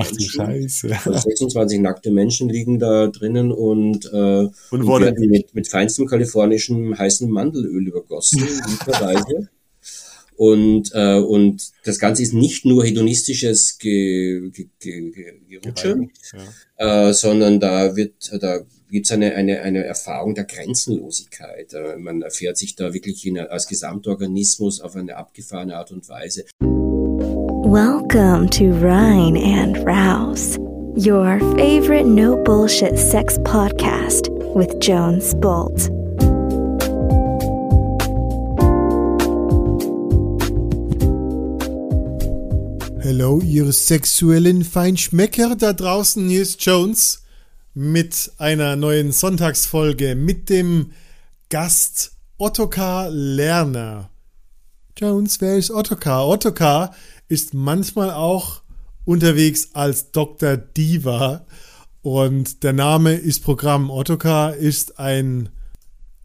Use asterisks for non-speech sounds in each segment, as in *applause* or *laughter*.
Ach, Menschen. Scheiße. 26 nackte Menschen liegen da drinnen und, äh, und, und werden mit, mit feinstem kalifornischem heißen Mandelöl übergossen. *laughs* Und, äh, und das Ganze ist nicht nur hedonistisches Ge, Ge, Ge, Gerutsche, ja. äh, sondern da wird, da gibt's eine, eine, eine Erfahrung der Grenzenlosigkeit. Äh, man erfährt sich da wirklich in, als Gesamtorganismus auf eine abgefahrene Art und Weise. Welcome to Rhine and Rouse, your favorite no bullshit sex podcast with Jones Bolt. Hallo, ihr sexuellen Feinschmecker da draußen. Hier ist Jones mit einer neuen Sonntagsfolge mit dem Gast Ottokar Lerner. Jones, wer ist Ottokar? Ottokar ist manchmal auch unterwegs als Dr. Diva und der Name ist Programm. Ottokar ist ein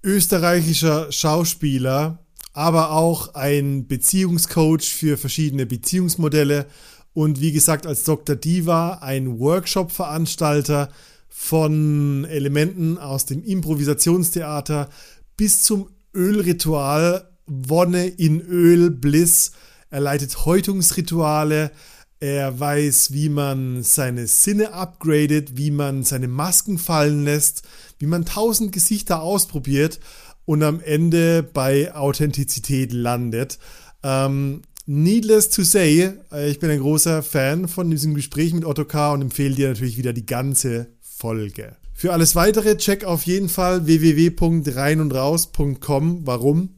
österreichischer Schauspieler, aber auch ein Beziehungscoach für verschiedene Beziehungsmodelle und wie gesagt als Dr. Diva ein Workshop-Veranstalter von Elementen aus dem Improvisationstheater bis zum Ölritual Wonne in Öl Bliss. Er leitet Häutungsrituale. Er weiß, wie man seine Sinne upgradet, wie man seine Masken fallen lässt, wie man tausend Gesichter ausprobiert und am Ende bei Authentizität landet. Ähm, needless to say, äh, ich bin ein großer Fan von diesem Gespräch mit Otto K. und empfehle dir natürlich wieder die ganze Folge. Für alles weitere check auf jeden Fall www.reinundraus.com. Warum?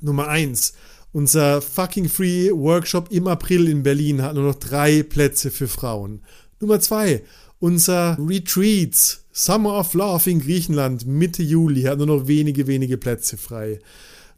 Nummer 1. Unser fucking free Workshop im April in Berlin hat nur noch drei Plätze für Frauen. Nummer 2. Unser Retreat Summer of Love in Griechenland Mitte Juli hat nur noch wenige, wenige Plätze frei.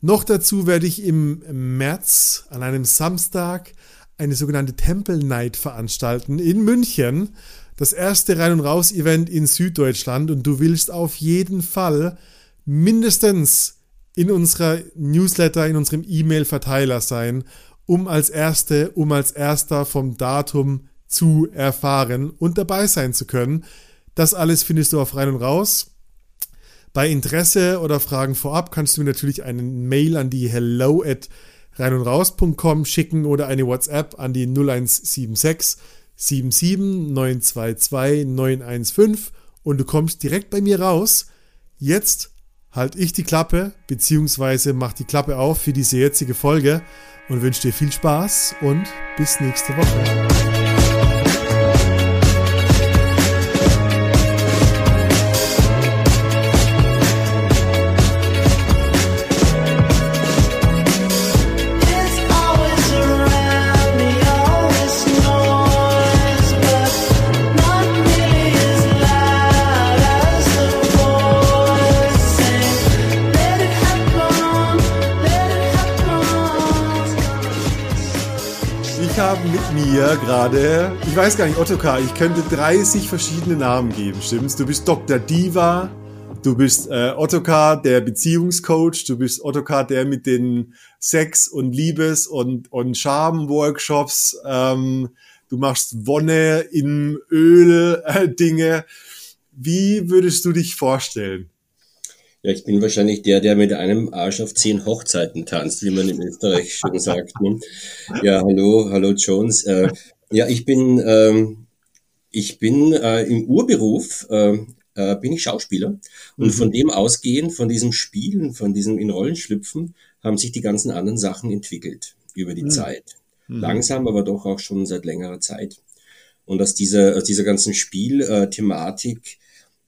Noch dazu werde ich im März an einem Samstag eine sogenannte Temple Night veranstalten in München. Das erste Rein- und Raus-Event in Süddeutschland und du willst auf jeden Fall mindestens in unserer Newsletter, in unserem E-Mail-Verteiler sein, um als Erste, um als Erster vom Datum zu erfahren und dabei sein zu können. Das alles findest du auf Rein und Raus. Bei Interesse oder Fragen vorab kannst du mir natürlich eine Mail an die hello at reinundraus.com schicken oder eine WhatsApp an die 0176 77 922 915 und du kommst direkt bei mir raus. Jetzt halt ich die Klappe, beziehungsweise mach die Klappe auf für diese jetzige Folge und wünsche dir viel Spaß und bis nächste Woche. Gerade, ich weiß gar nicht, Ottokar, ich könnte 30 verschiedene Namen geben, stimmt's? Du bist Dr. Diva, du bist äh, Ottokar, der Beziehungscoach, du bist Ottokar, der mit den Sex- und Liebes- und, und Charme-Workshops, ähm, du machst Wonne in Öl-Dinge. Äh, Wie würdest du dich vorstellen? Ja, ich bin wahrscheinlich der, der mit einem Arsch auf zehn Hochzeiten tanzt, wie man in Österreich schon *laughs* sagt. Ne? Ja, hallo, hallo Jones. Äh, ja, ich bin, ähm, ich bin äh, im Urberuf, äh, äh, bin ich Schauspieler. Und mhm. von dem ausgehend, von diesem Spielen, von diesem in Rollen schlüpfen, haben sich die ganzen anderen Sachen entwickelt über die mhm. Zeit. Mhm. Langsam, aber doch auch schon seit längerer Zeit. Und aus dieser, aus dieser ganzen Spielthematik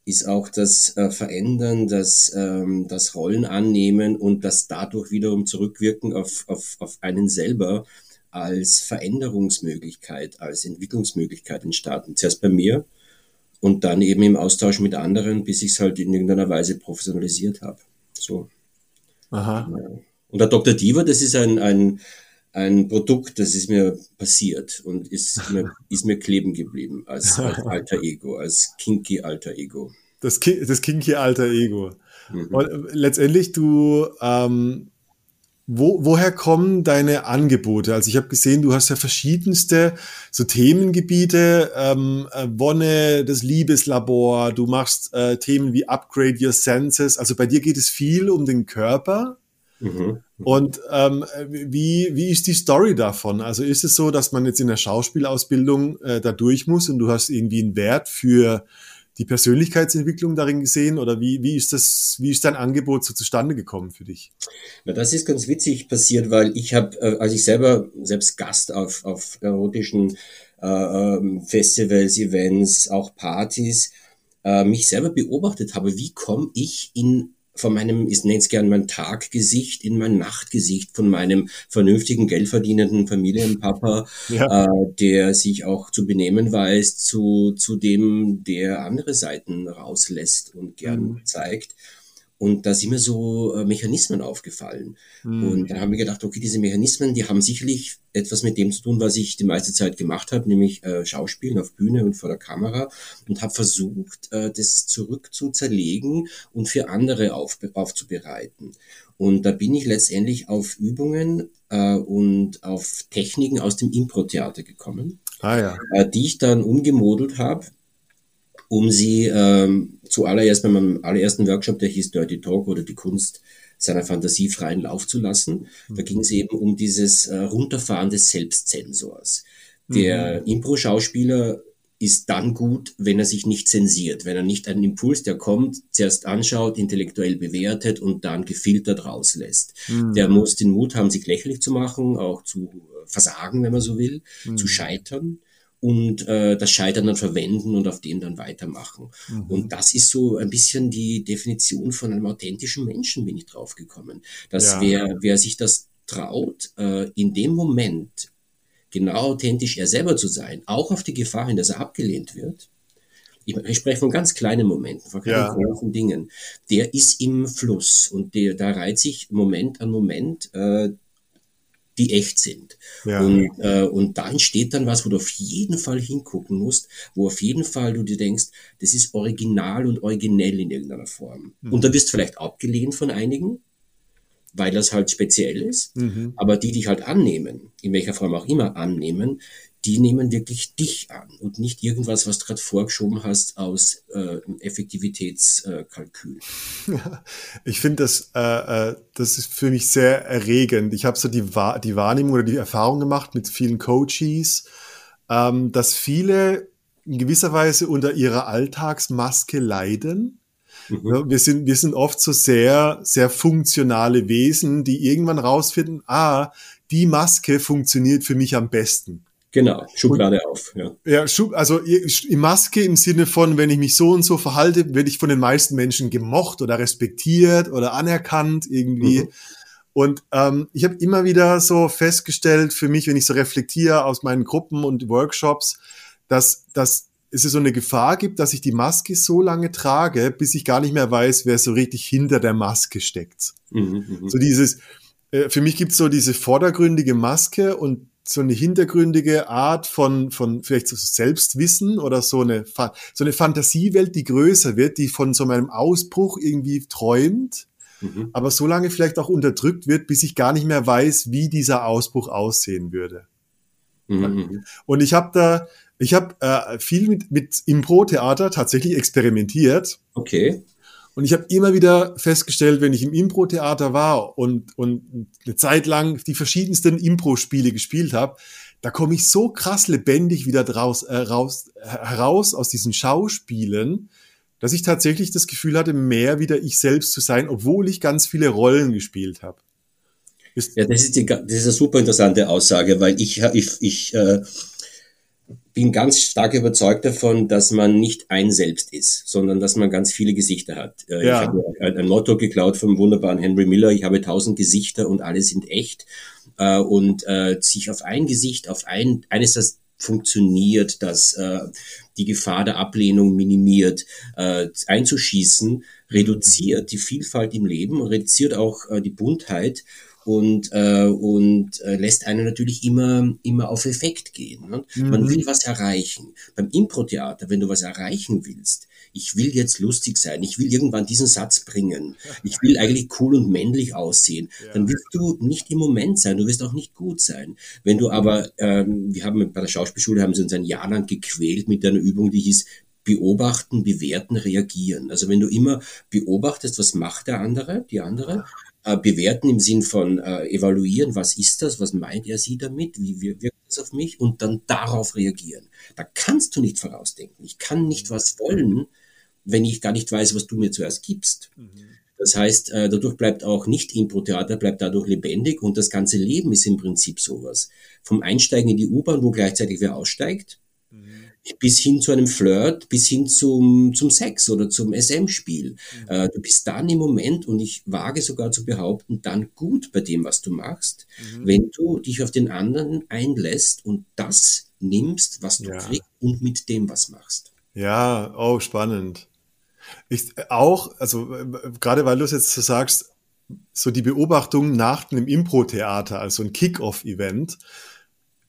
ist auch das äh, Verändern, das, ähm, das Rollen annehmen und das dadurch wiederum zurückwirken auf, auf, auf einen selber als Veränderungsmöglichkeit, als Entwicklungsmöglichkeit entstanden. Zuerst bei mir und dann eben im Austausch mit anderen, bis ich es halt in irgendeiner Weise professionalisiert habe. So. Aha. Und der Dr. Diva, das ist ein, ein, ein Produkt, das ist mir passiert und ist mir, ist mir kleben geblieben als, *laughs* als alter Ego, als kinky alter Ego. Das, das kinky alter Ego. Mhm. Und letztendlich, du, ähm, wo, woher kommen deine Angebote? Also ich habe gesehen, du hast ja verschiedenste so Themengebiete, ähm, äh, Wonne, das Liebeslabor, du machst äh, Themen wie Upgrade Your Senses. Also bei dir geht es viel um den Körper. Mhm. Und ähm, wie, wie ist die Story davon? Also ist es so, dass man jetzt in der Schauspielausbildung äh, da durch muss und du hast irgendwie einen Wert für die Persönlichkeitsentwicklung darin gesehen oder wie, wie ist das, wie ist dein Angebot so zustande gekommen für dich? Na, das ist ganz witzig passiert, weil ich habe, äh, als ich selber selbst Gast auf, auf erotischen äh, ähm, Festivals, Events, auch Partys, äh, mich selber beobachtet habe, wie komme ich in von meinem, ich nenne es gern mein Taggesicht in mein Nachtgesicht, von meinem vernünftigen, geldverdienenden Familienpapa, ja. äh, der sich auch zu benehmen weiß, zu, zu dem, der andere Seiten rauslässt und gern mhm. zeigt. Und da sind mir so äh, Mechanismen aufgefallen. Mhm. Und dann haben wir gedacht, okay, diese Mechanismen, die haben sicherlich etwas mit dem zu tun, was ich die meiste Zeit gemacht habe, nämlich äh, Schauspielen auf Bühne und vor der Kamera und habe versucht, äh, das zurück zu zerlegen und für andere auf, aufzubereiten. Und da bin ich letztendlich auf Übungen äh, und auf Techniken aus dem Impro-Theater gekommen, ah, ja. äh, die ich dann umgemodelt habe um sie ähm, zuallererst bei meinem allerersten Workshop, der hieß Dirty Talk oder die Kunst seiner Fantasie freien Lauf zu lassen. Mhm. Da ging es eben um dieses äh, Runterfahren des Selbstzensors. Der mhm. Impro-Schauspieler ist dann gut, wenn er sich nicht zensiert, wenn er nicht einen Impuls, der kommt, zuerst anschaut, intellektuell bewertet und dann gefiltert rauslässt. Mhm. Der muss den Mut haben, sich lächerlich zu machen, auch zu versagen, wenn man so will, mhm. zu scheitern und äh, das Scheitern dann verwenden und auf dem dann weitermachen. Mhm. Und das ist so ein bisschen die Definition von einem authentischen Menschen, bin ich drauf gekommen. Dass ja. wer, wer sich das traut, äh, in dem Moment genau authentisch er selber zu sein, auch auf die Gefahr hin, dass er abgelehnt wird, ich, ich spreche von ganz kleinen Momenten, von kleinen ja. großen Dingen, der ist im Fluss und der, da reiht sich Moment an Moment äh, die echt sind. Ja. Und, äh, und da entsteht dann was, wo du auf jeden Fall hingucken musst, wo auf jeden Fall du dir denkst, das ist original und originell in irgendeiner Form. Mhm. Und da wirst du vielleicht abgelehnt von einigen, weil das halt speziell ist, mhm. aber die dich halt annehmen, in welcher Form auch immer annehmen, die nehmen wirklich dich an und nicht irgendwas, was du gerade vorgeschoben hast aus äh, Effektivitätskalkül. *laughs* Äh, ich finde das, äh, das ist für mich sehr erregend. Ich habe so die, die Wahrnehmung oder die Erfahrung gemacht mit vielen Coaches, ähm, dass viele in gewisser Weise unter ihrer Alltagsmaske leiden. Mhm. wir, sind, wir sind oft so sehr, sehr funktionale Wesen, die irgendwann rausfinden, ah, die Maske funktioniert für mich am besten. Genau, Schublade und, auf. Ja, ja Schub, also die Maske im Sinne von, wenn ich mich so und so verhalte, werde ich von den meisten Menschen gemocht oder respektiert oder anerkannt irgendwie. Mhm. Und ähm, ich habe immer wieder so festgestellt für mich, wenn ich so reflektiere aus meinen Gruppen und Workshops, dass, dass es so eine Gefahr gibt, dass ich die Maske so lange trage, bis ich gar nicht mehr weiß, wer so richtig hinter der Maske steckt. Mhm, mh. So dieses, äh, für mich gibt es so diese vordergründige Maske und so eine hintergründige Art von, von vielleicht so Selbstwissen oder so eine, so eine Fantasiewelt, die größer wird, die von so einem Ausbruch irgendwie träumt, mhm. aber so lange vielleicht auch unterdrückt wird, bis ich gar nicht mehr weiß, wie dieser Ausbruch aussehen würde. Mhm. Und ich habe da, ich habe äh, viel mit, mit Impro-Theater tatsächlich experimentiert. Okay. Und ich habe immer wieder festgestellt, wenn ich im Impro-Theater war und, und eine Zeit lang die verschiedensten Impro-Spiele gespielt habe, da komme ich so krass lebendig wieder draus, äh, raus, heraus aus diesen Schauspielen, dass ich tatsächlich das Gefühl hatte, mehr wieder ich selbst zu sein, obwohl ich ganz viele Rollen gespielt habe. Ja, das ist, die, das ist eine super interessante Aussage, weil ich, ich, ich äh, bin ganz stark überzeugt davon, dass man nicht ein Selbst ist, sondern dass man ganz viele Gesichter hat. Äh, ja. Ich habe ein Motto geklaut vom wunderbaren Henry Miller, ich habe tausend Gesichter und alle sind echt. Äh, und äh, sich auf ein Gesicht, auf ein, eines, das funktioniert, das die Gefahr der Ablehnung minimiert, einzuschießen, reduziert die Vielfalt im Leben, reduziert auch die Buntheit und, äh, und äh, lässt einen natürlich immer, immer auf Effekt gehen. Ne? Mhm. Man will was erreichen. Beim Impro-Theater, wenn du was erreichen willst, ich will jetzt lustig sein, ich will irgendwann diesen Satz bringen, ich will eigentlich cool und männlich aussehen, ja. dann wirst du nicht im Moment sein, du wirst auch nicht gut sein. Wenn du aber, ähm, wir haben bei der Schauspielschule haben sie uns ein Jahr lang gequält mit einer Übung, die hieß beobachten, bewerten, reagieren. Also wenn du immer beobachtest, was macht der andere, die andere, äh, bewerten im Sinn von äh, evaluieren, was ist das, was meint er sie damit, wie wirkt das auf mich und dann darauf reagieren. Da kannst du nicht vorausdenken. Ich kann nicht was wollen, wenn ich gar nicht weiß, was du mir zuerst gibst. Mhm. Das heißt, äh, dadurch bleibt auch nicht Impro-Theater, bleibt dadurch lebendig und das ganze Leben ist im Prinzip sowas. Vom Einsteigen in die U-Bahn, wo gleichzeitig wer aussteigt, mhm. Bis hin zu einem Flirt, bis hin zum, zum Sex oder zum SM-Spiel. Mhm. Äh, du bist dann im Moment, und ich wage sogar zu behaupten, dann gut bei dem, was du machst, mhm. wenn du dich auf den anderen einlässt und das nimmst, was du ja. kriegst und mit dem was machst. Ja, oh, spannend. Ich auch, also gerade weil du es jetzt so sagst, so die Beobachtung nach einem Impro-Theater, also ein Kick-Off-Event,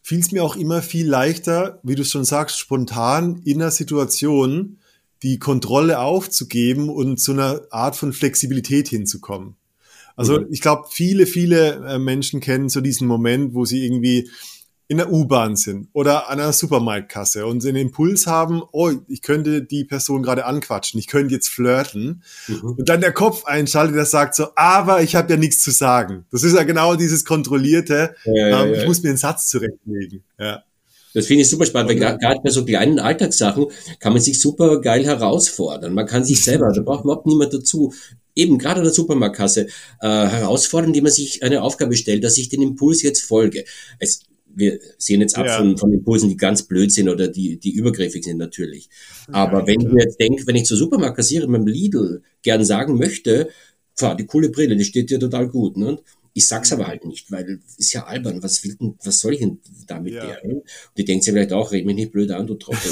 fiel es mir auch immer viel leichter, wie du schon sagst, spontan in einer Situation die Kontrolle aufzugeben und zu einer Art von Flexibilität hinzukommen. Also mhm. ich glaube, viele, viele äh, Menschen kennen so diesen Moment, wo sie irgendwie in der U-Bahn sind oder an einer Supermarktkasse und den Impuls haben, oh, ich könnte die Person gerade anquatschen, ich könnte jetzt flirten mhm. und dann der Kopf einschaltet, der sagt so, aber ich habe ja nichts zu sagen. Das ist ja genau dieses kontrollierte, ja, ja, ähm, ja. ich muss mir einen Satz zurechtlegen. Ja. Das finde ich super spannend, weil gerade bei so kleinen Alltagssachen kann man sich super geil herausfordern. Man kann sich *laughs* selber, da braucht überhaupt niemand dazu, eben gerade an der Supermarktkasse äh, herausfordern, indem man sich eine Aufgabe stellt, dass ich den Impuls jetzt folge. Es, wir sehen jetzt ab ja. von, von Impulsen, die ganz blöd sind oder die, die übergriffig sind natürlich. Aber ja, wenn ich mir jetzt denke, wenn ich zur Supermarktkassiererin beim Lidl gern sagen möchte, die coole Brille, die steht dir total gut, ne? Ich sag's aber halt nicht, weil ist ja albern. Was will denn, was soll ich denn damit ja. der? Und die denkt sich vielleicht auch, red mich nicht blöd an, du Trottel.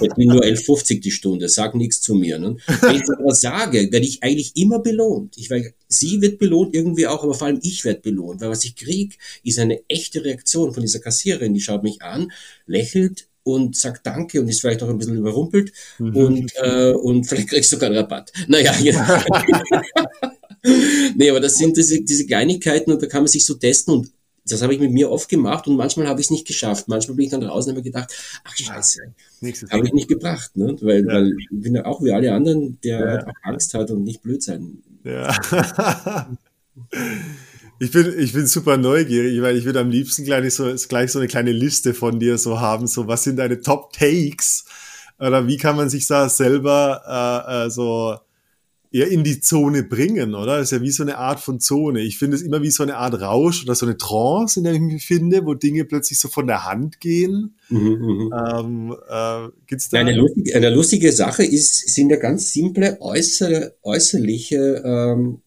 ich bin nur 11,50 die Stunde, sag nichts zu mir. Ne? Wenn ich das sage, werde ich eigentlich immer belohnt. Ich weil sie wird belohnt irgendwie auch, aber vor allem ich werde belohnt, weil was ich krieg, ist eine echte Reaktion von dieser Kassiererin. Die schaut mich an, lächelt, und sagt Danke und ist vielleicht auch ein bisschen überrumpelt mhm. und, äh, und vielleicht kriegst du sogar einen Rabatt. Naja, ja. *laughs* nee, aber das sind diese, diese Kleinigkeiten und da kann man sich so testen und das habe ich mit mir oft gemacht und manchmal habe ich es nicht geschafft. Manchmal bin ich dann draußen und habe gedacht, ach scheiße, habe ich nicht gebracht, ne? weil, ja. weil ich bin ja auch wie alle anderen, der ja. halt auch Angst hat und nicht blöd sein. Ja. ich bin, ich bin super neugierig, weil ich würde am liebsten gleich so, gleich so eine kleine Liste von dir so haben, so was sind deine Top Takes? Oder wie kann man sich da selber äh, äh, so eher in die Zone bringen, oder? Das ist ja wie so eine Art von Zone. Ich finde es immer wie so eine Art Rausch oder so eine Trance, in der ich mich befinde, wo Dinge plötzlich so von der Hand gehen. Mhm, mhm. ähm, äh, gibt's da eine, lustige, eine lustige Sache ist, sind ja ganz simple äußere, äußerliche ähm,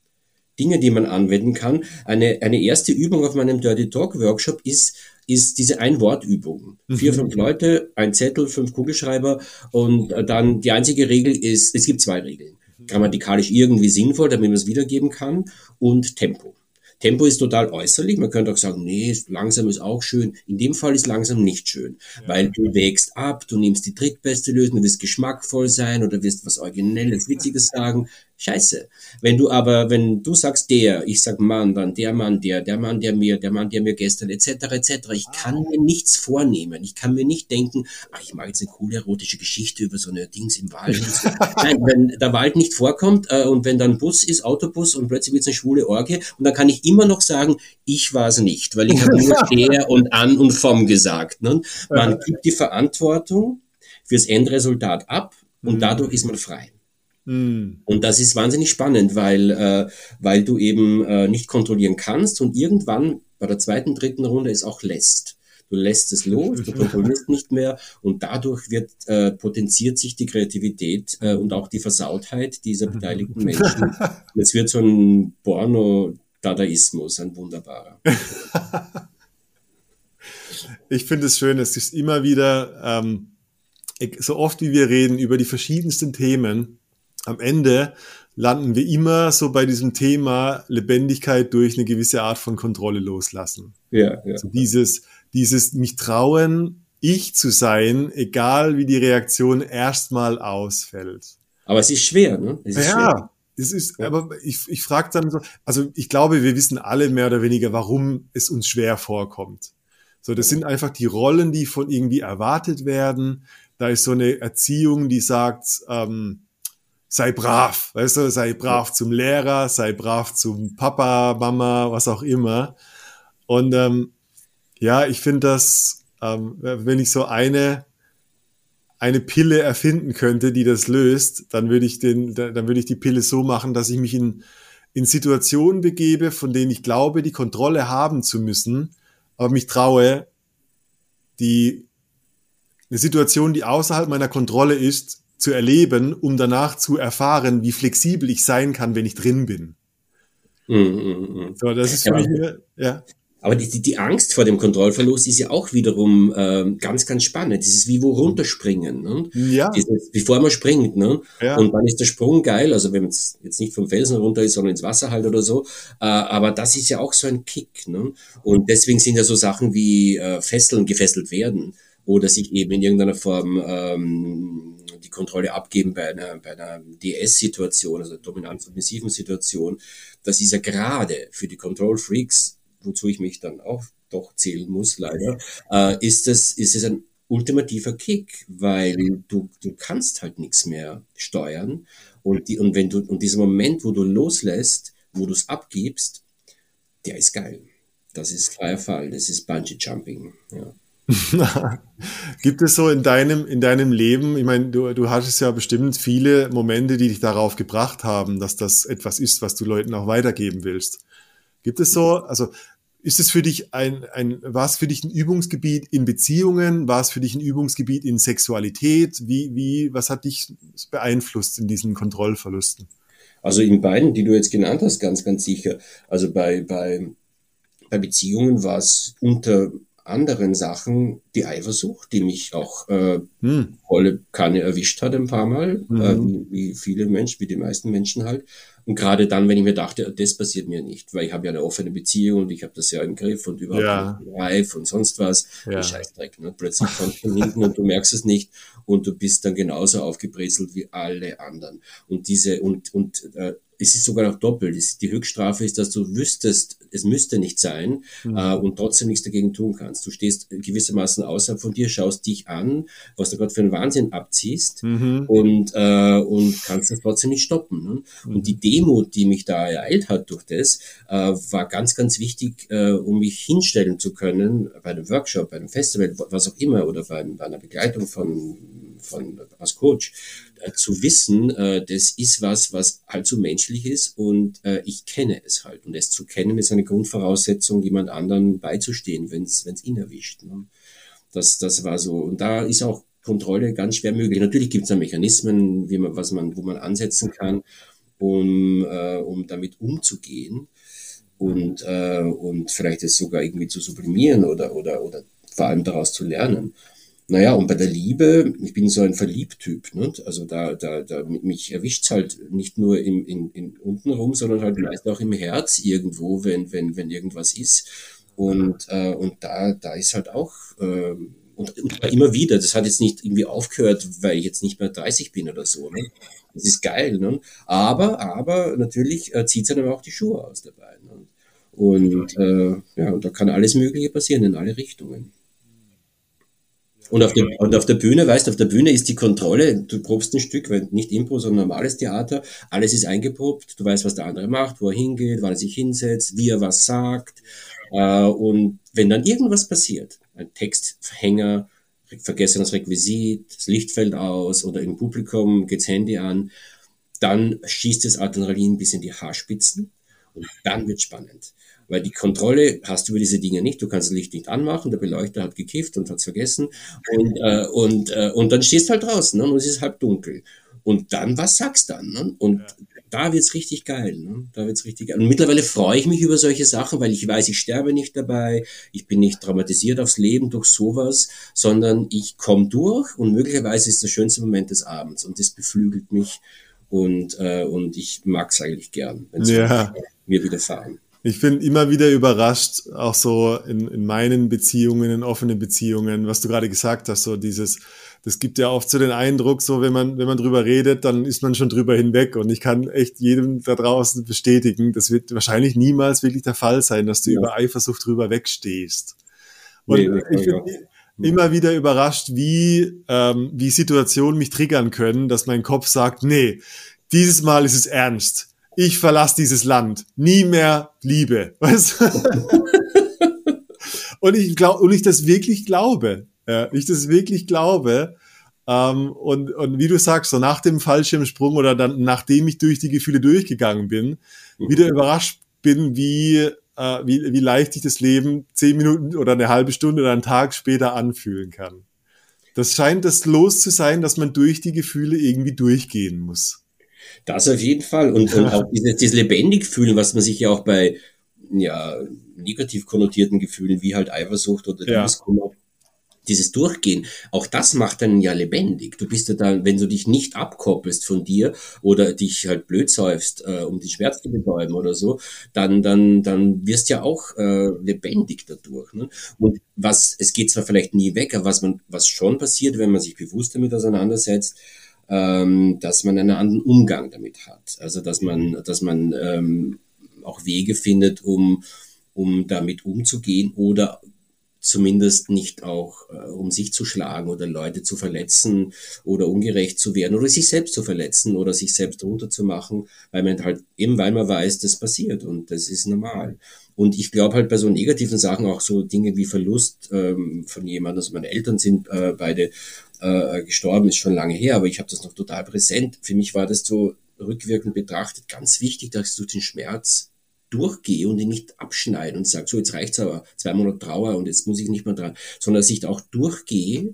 Dinge, die man anwenden kann. Eine, eine erste Übung auf meinem Dirty Talk Workshop ist, ist diese Ein-Wort-Übung. Mhm. Vier, fünf Leute, ein Zettel, fünf Kugelschreiber und dann die einzige Regel ist, es gibt zwei Regeln grammatikalisch irgendwie sinnvoll, damit man es wiedergeben kann, und Tempo. Tempo ist total äußerlich. Man könnte auch sagen, nee, langsam ist auch schön. In dem Fall ist langsam nicht schön, ja. weil du wägst ab, du nimmst die drittbeste Lösung, du wirst geschmackvoll sein oder wirst was Originelles, Witziges *laughs* sagen. Scheiße. Wenn du aber, wenn du sagst der, ich sag Mann, dann der Mann, der, der Mann, der mir, der Mann, der mir gestern, etc., etc., ich kann mir nichts vornehmen. Ich kann mir nicht denken, ach, ich mag jetzt eine coole erotische Geschichte über so eine Dings im Wald. So. *laughs* Nein, wenn der Wald nicht vorkommt äh, und wenn dann Bus ist, Autobus und plötzlich wird es eine schwule Orgie und dann kann ich immer noch sagen, ich war es nicht, weil ich habe nur *laughs* der und an und vom gesagt. Ne? Man gibt die Verantwortung fürs Endresultat ab und mhm. dadurch ist man frei. Mhm. Und das ist wahnsinnig spannend, weil, äh, weil du eben äh, nicht kontrollieren kannst und irgendwann bei der zweiten, dritten Runde ist auch lässt. Du lässt es los, du *laughs* kontrollierst nicht mehr und dadurch wird äh, potenziert sich die Kreativität äh, und auch die Versautheit dieser beteiligten *laughs* Menschen. es wird so ein Porno-Dadaismus, ein wunderbarer. *laughs* ich finde es schön, es ist immer wieder, ähm, so oft wie wir reden über die verschiedensten Themen, am Ende landen wir immer so bei diesem Thema Lebendigkeit durch eine gewisse Art von Kontrolle loslassen. Ja, ja. Also dieses, dieses mich trauen, ich zu sein, egal wie die Reaktion erstmal ausfällt. Aber es ist schwer, ne? Es ist ja, schwer. es ist, aber ich, ich frage dann so, also ich glaube, wir wissen alle mehr oder weniger, warum es uns schwer vorkommt. So, das sind einfach die Rollen, die von irgendwie erwartet werden. Da ist so eine Erziehung, die sagt, ähm, sei brav, weißt du, sei brav zum Lehrer, sei brav zum Papa, Mama, was auch immer. Und ähm, ja, ich finde das, ähm, wenn ich so eine eine Pille erfinden könnte, die das löst, dann würde ich den, dann würde ich die Pille so machen, dass ich mich in, in Situationen begebe, von denen ich glaube, die Kontrolle haben zu müssen, aber mich traue, die, eine Situation, die außerhalb meiner Kontrolle ist, zu erleben, um danach zu erfahren, wie flexibel ich sein kann, wenn ich drin bin. Mm, mm, mm. So, das ist für ja, mich, ja. Aber die, die, die Angst vor dem Kontrollverlust ist ja auch wiederum äh, ganz, ganz spannend. Das ist wie wo runterspringen. Ne? Ja. Dieses, bevor man springt. Ne? Ja. Und dann ist der Sprung geil, also wenn es jetzt nicht vom Felsen runter ist, sondern ins Wasser halt oder so. Äh, aber das ist ja auch so ein Kick. Ne? Und deswegen sind ja so Sachen wie äh, Fesseln gefesselt werden oder sich eben in irgendeiner Form ähm, die Kontrolle abgeben bei einer, bei einer DS-Situation, also dominant-submissiven Situation. Das ist ja gerade für die Control Freaks wozu ich mich dann auch doch zählen muss, leider, äh, ist es, ist es ein ultimativer Kick, weil du, du kannst halt nichts mehr steuern. Und, die, und wenn du, und dieser Moment, wo du loslässt, wo du es abgibst, der ist geil. Das ist freier Fall, das ist Bungee Jumping. Ja. *laughs* Gibt es so in deinem, in deinem Leben, ich meine, du, du hattest ja bestimmt viele Momente, die dich darauf gebracht haben, dass das etwas ist, was du Leuten auch weitergeben willst. Gibt es so, also ist es für dich ein, ein, war es für dich ein Übungsgebiet in Beziehungen? War es für dich ein Übungsgebiet in Sexualität? Wie, wie, was hat dich beeinflusst in diesen Kontrollverlusten? Also in beiden, die du jetzt genannt hast, ganz, ganz sicher. Also bei, bei, bei Beziehungen war es unter anderen Sachen die Eifersucht, die mich auch äh, hm. volle Kanne erwischt hat ein paar Mal, mhm. äh, wie, wie viele Menschen, wie die meisten Menschen halt. Und gerade dann, wenn ich mir dachte, das passiert mir nicht, weil ich habe ja eine offene Beziehung und ich habe das ja im Griff und überhaupt ja. reif und sonst was. Ja. Scheißdreck. Ne? Plötzlich kommt von hinten und du merkst es nicht und du bist dann genauso aufgebrezelt wie alle anderen. Und diese und und äh, es ist sogar noch doppelt. Die Höchststrafe ist, dass du wüsstest, es müsste nicht sein mhm. äh, und trotzdem nichts dagegen tun kannst. Du stehst gewissermaßen außerhalb von dir, schaust dich an, was du gerade für einen Wahnsinn abziehst mhm. und, äh, und kannst das trotzdem nicht stoppen. Ne? Mhm. Und die Demut, die mich da ereilt hat durch das, äh, war ganz, ganz wichtig, äh, um mich hinstellen zu können bei einem Workshop, bei einem Festival, was auch immer, oder bei, bei einer Begleitung von, von als Coach zu wissen, äh, das ist was, was allzu menschlich ist und äh, ich kenne es halt. Und es zu kennen ist eine Grundvoraussetzung, jemand anderen beizustehen, wenn es ihn erwischt. Ne? Das, das war so. Und da ist auch Kontrolle ganz schwer möglich. Natürlich gibt es da Mechanismen, wie man, was man, wo man ansetzen kann, um, äh, um damit umzugehen und, äh, und vielleicht es sogar irgendwie zu sublimieren oder, oder, oder vor allem daraus zu lernen. Naja, und bei der Liebe, ich bin so ein Verliebtyp, ne? also da, da, da mich erwischt's halt nicht nur im, in, in unten rum, sondern halt meist auch im Herz irgendwo, wenn, wenn, wenn irgendwas ist. Und, äh, und da, da ist halt auch, äh, und, und immer wieder, das hat jetzt nicht irgendwie aufgehört, weil ich jetzt nicht mehr 30 bin oder so. Ne? Das ist geil. Ne? Aber, aber natürlich äh, zieht es dann auch die Schuhe aus dabei. Ne? Und äh, ja, und da kann alles Mögliche passieren in alle Richtungen. Und auf, der, und auf der Bühne, weißt du, auf der Bühne ist die Kontrolle, du probst ein Stück, weil nicht Impro, sondern normales Theater, alles ist eingeprobt, du weißt, was der andere macht, wo er hingeht, wann er sich hinsetzt, wie er was sagt. Äh, und wenn dann irgendwas passiert, ein Texthänger, vergessenes Requisit, das Licht fällt aus oder im Publikum geht's Handy an, dann schießt das Adrenalin bis in die Haarspitzen und dann wird spannend. Weil die Kontrolle hast du über diese Dinge nicht. Du kannst das Licht nicht anmachen, der Beleuchter hat gekifft und hat's vergessen. Und, äh, und, äh, und dann stehst du halt draußen ne? und es ist halb dunkel. Und dann, was sagst du dann? Ne? Und ja. da wird's richtig geil. Ne? Da wird's richtig geil. Und mittlerweile freue ich mich über solche Sachen, weil ich weiß, ich sterbe nicht dabei, ich bin nicht traumatisiert aufs Leben durch sowas, sondern ich komme durch und möglicherweise ist der schönste Moment des Abends und das beflügelt mich und, äh, und ich mag es eigentlich gern, wenn Ja. mir widerfahren. Ich bin immer wieder überrascht, auch so in, in meinen Beziehungen, in offenen Beziehungen, was du gerade gesagt hast, so dieses, das gibt ja oft so den Eindruck, so wenn man, wenn man drüber redet, dann ist man schon drüber hinweg. Und ich kann echt jedem da draußen bestätigen, das wird wahrscheinlich niemals wirklich der Fall sein, dass du Ja. über Eifersucht drüber wegstehst. Und Nee, ich ja. bin immer wieder überrascht, wie, ähm, wie Situationen mich triggern können, dass mein Kopf sagt, nee, dieses Mal ist es ernst. Ich verlasse dieses Land. Nie mehr Liebe. *laughs* Weißt? und ich glaube, und ich das wirklich glaube. Ja, ich das wirklich glaube. Ähm, und, und wie du sagst, so nach dem Fallschirmsprung oder dann, nachdem ich durch die Gefühle durchgegangen bin, wieder überrascht bin, wie, äh, wie, wie leicht sich das Leben zehn Minuten oder eine halbe Stunde oder einen Tag später anfühlen kann. Das scheint das Los zu sein, dass man durch die Gefühle irgendwie durchgehen muss. Das auf jeden Fall. Und, und *laughs* auch dieses, dieses lebendig fühlen, was man sich ja auch bei ja, negativ konnotierten Gefühlen wie halt Eifersucht oder Ja. Liebeskummer, dieses Durchgehen, auch das macht einen ja lebendig. Du bist ja dann, wenn du dich nicht abkoppelst von dir oder dich halt blöd säufst, äh, um den Schmerz zu betäuben oder so, dann, dann, dann wirst ja auch äh, lebendig dadurch. Ne? Und was, es geht zwar vielleicht nie weg, aber was man, was schon passiert, wenn man sich bewusst damit auseinandersetzt, ähm, dass man einen anderen Umgang damit hat. Also dass man, dass man ähm, auch Wege findet, um, um damit umzugehen oder zumindest nicht auch äh, um sich zu schlagen oder Leute zu verletzen oder ungerecht zu werden oder sich selbst zu verletzen oder sich selbst runterzumachen, weil man halt eben, weil man weiß, das passiert und das ist normal. Und ich glaube halt bei so negativen Sachen auch so Dinge wie Verlust ähm, von jemandem, also meine Eltern sind äh, beide äh, gestorben, ist schon lange her, aber ich habe das noch total präsent. Für mich war das so rückwirkend betrachtet ganz wichtig, dass ich durch den Schmerz durchgehe und ihn nicht abschneide und sage, so jetzt reicht's aber, zwei Monate Trauer und jetzt muss ich nicht mehr dran, sondern dass ich auch durchgehe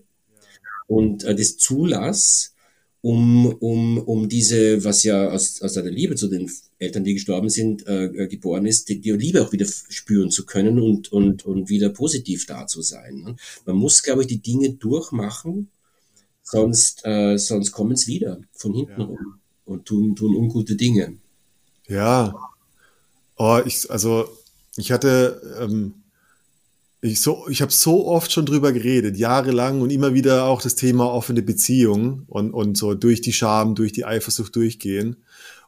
und äh, das zulass, um, um, um diese, was ja aus, aus einer Liebe zu den Eltern, die gestorben sind, äh, äh, geboren ist, die, die Liebe auch wieder spüren zu können und, und, und wieder positiv da zu sein. Ne? Man muss, glaube ich, die Dinge durchmachen, sonst, äh, sonst kommen es wieder von hinten Ja. rum und tun, tun ungute Dinge. Ja. Oh, ich, also, ich hatte, ähm, ich so, ich habe so oft schon drüber geredet, jahrelang und immer wieder auch das Thema offene Beziehung und, und so durch die Scham, durch die Eifersucht durchgehen.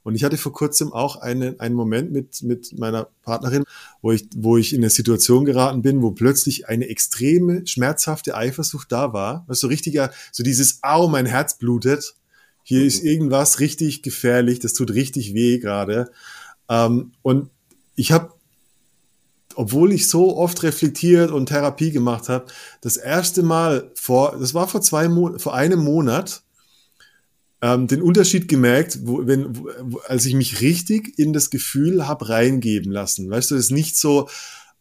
Und ich hatte vor kurzem auch einen, einen Moment mit, mit meiner Partnerin, wo ich, wo ich in eine Situation geraten bin, wo plötzlich eine extreme, schmerzhafte Eifersucht da war. Was so richtiger, so dieses, au, mein Herz blutet. Hier ist irgendwas richtig gefährlich, das tut richtig weh gerade. Ähm, und ich habe, obwohl ich so oft reflektiert und Therapie gemacht habe, das erste Mal vor, das war vor zwei Mo vor einem Monat, ähm, den Unterschied gemerkt, wo, wenn, wo, als ich mich richtig in das Gefühl habe reingeben lassen. Weißt du, das ist nicht so,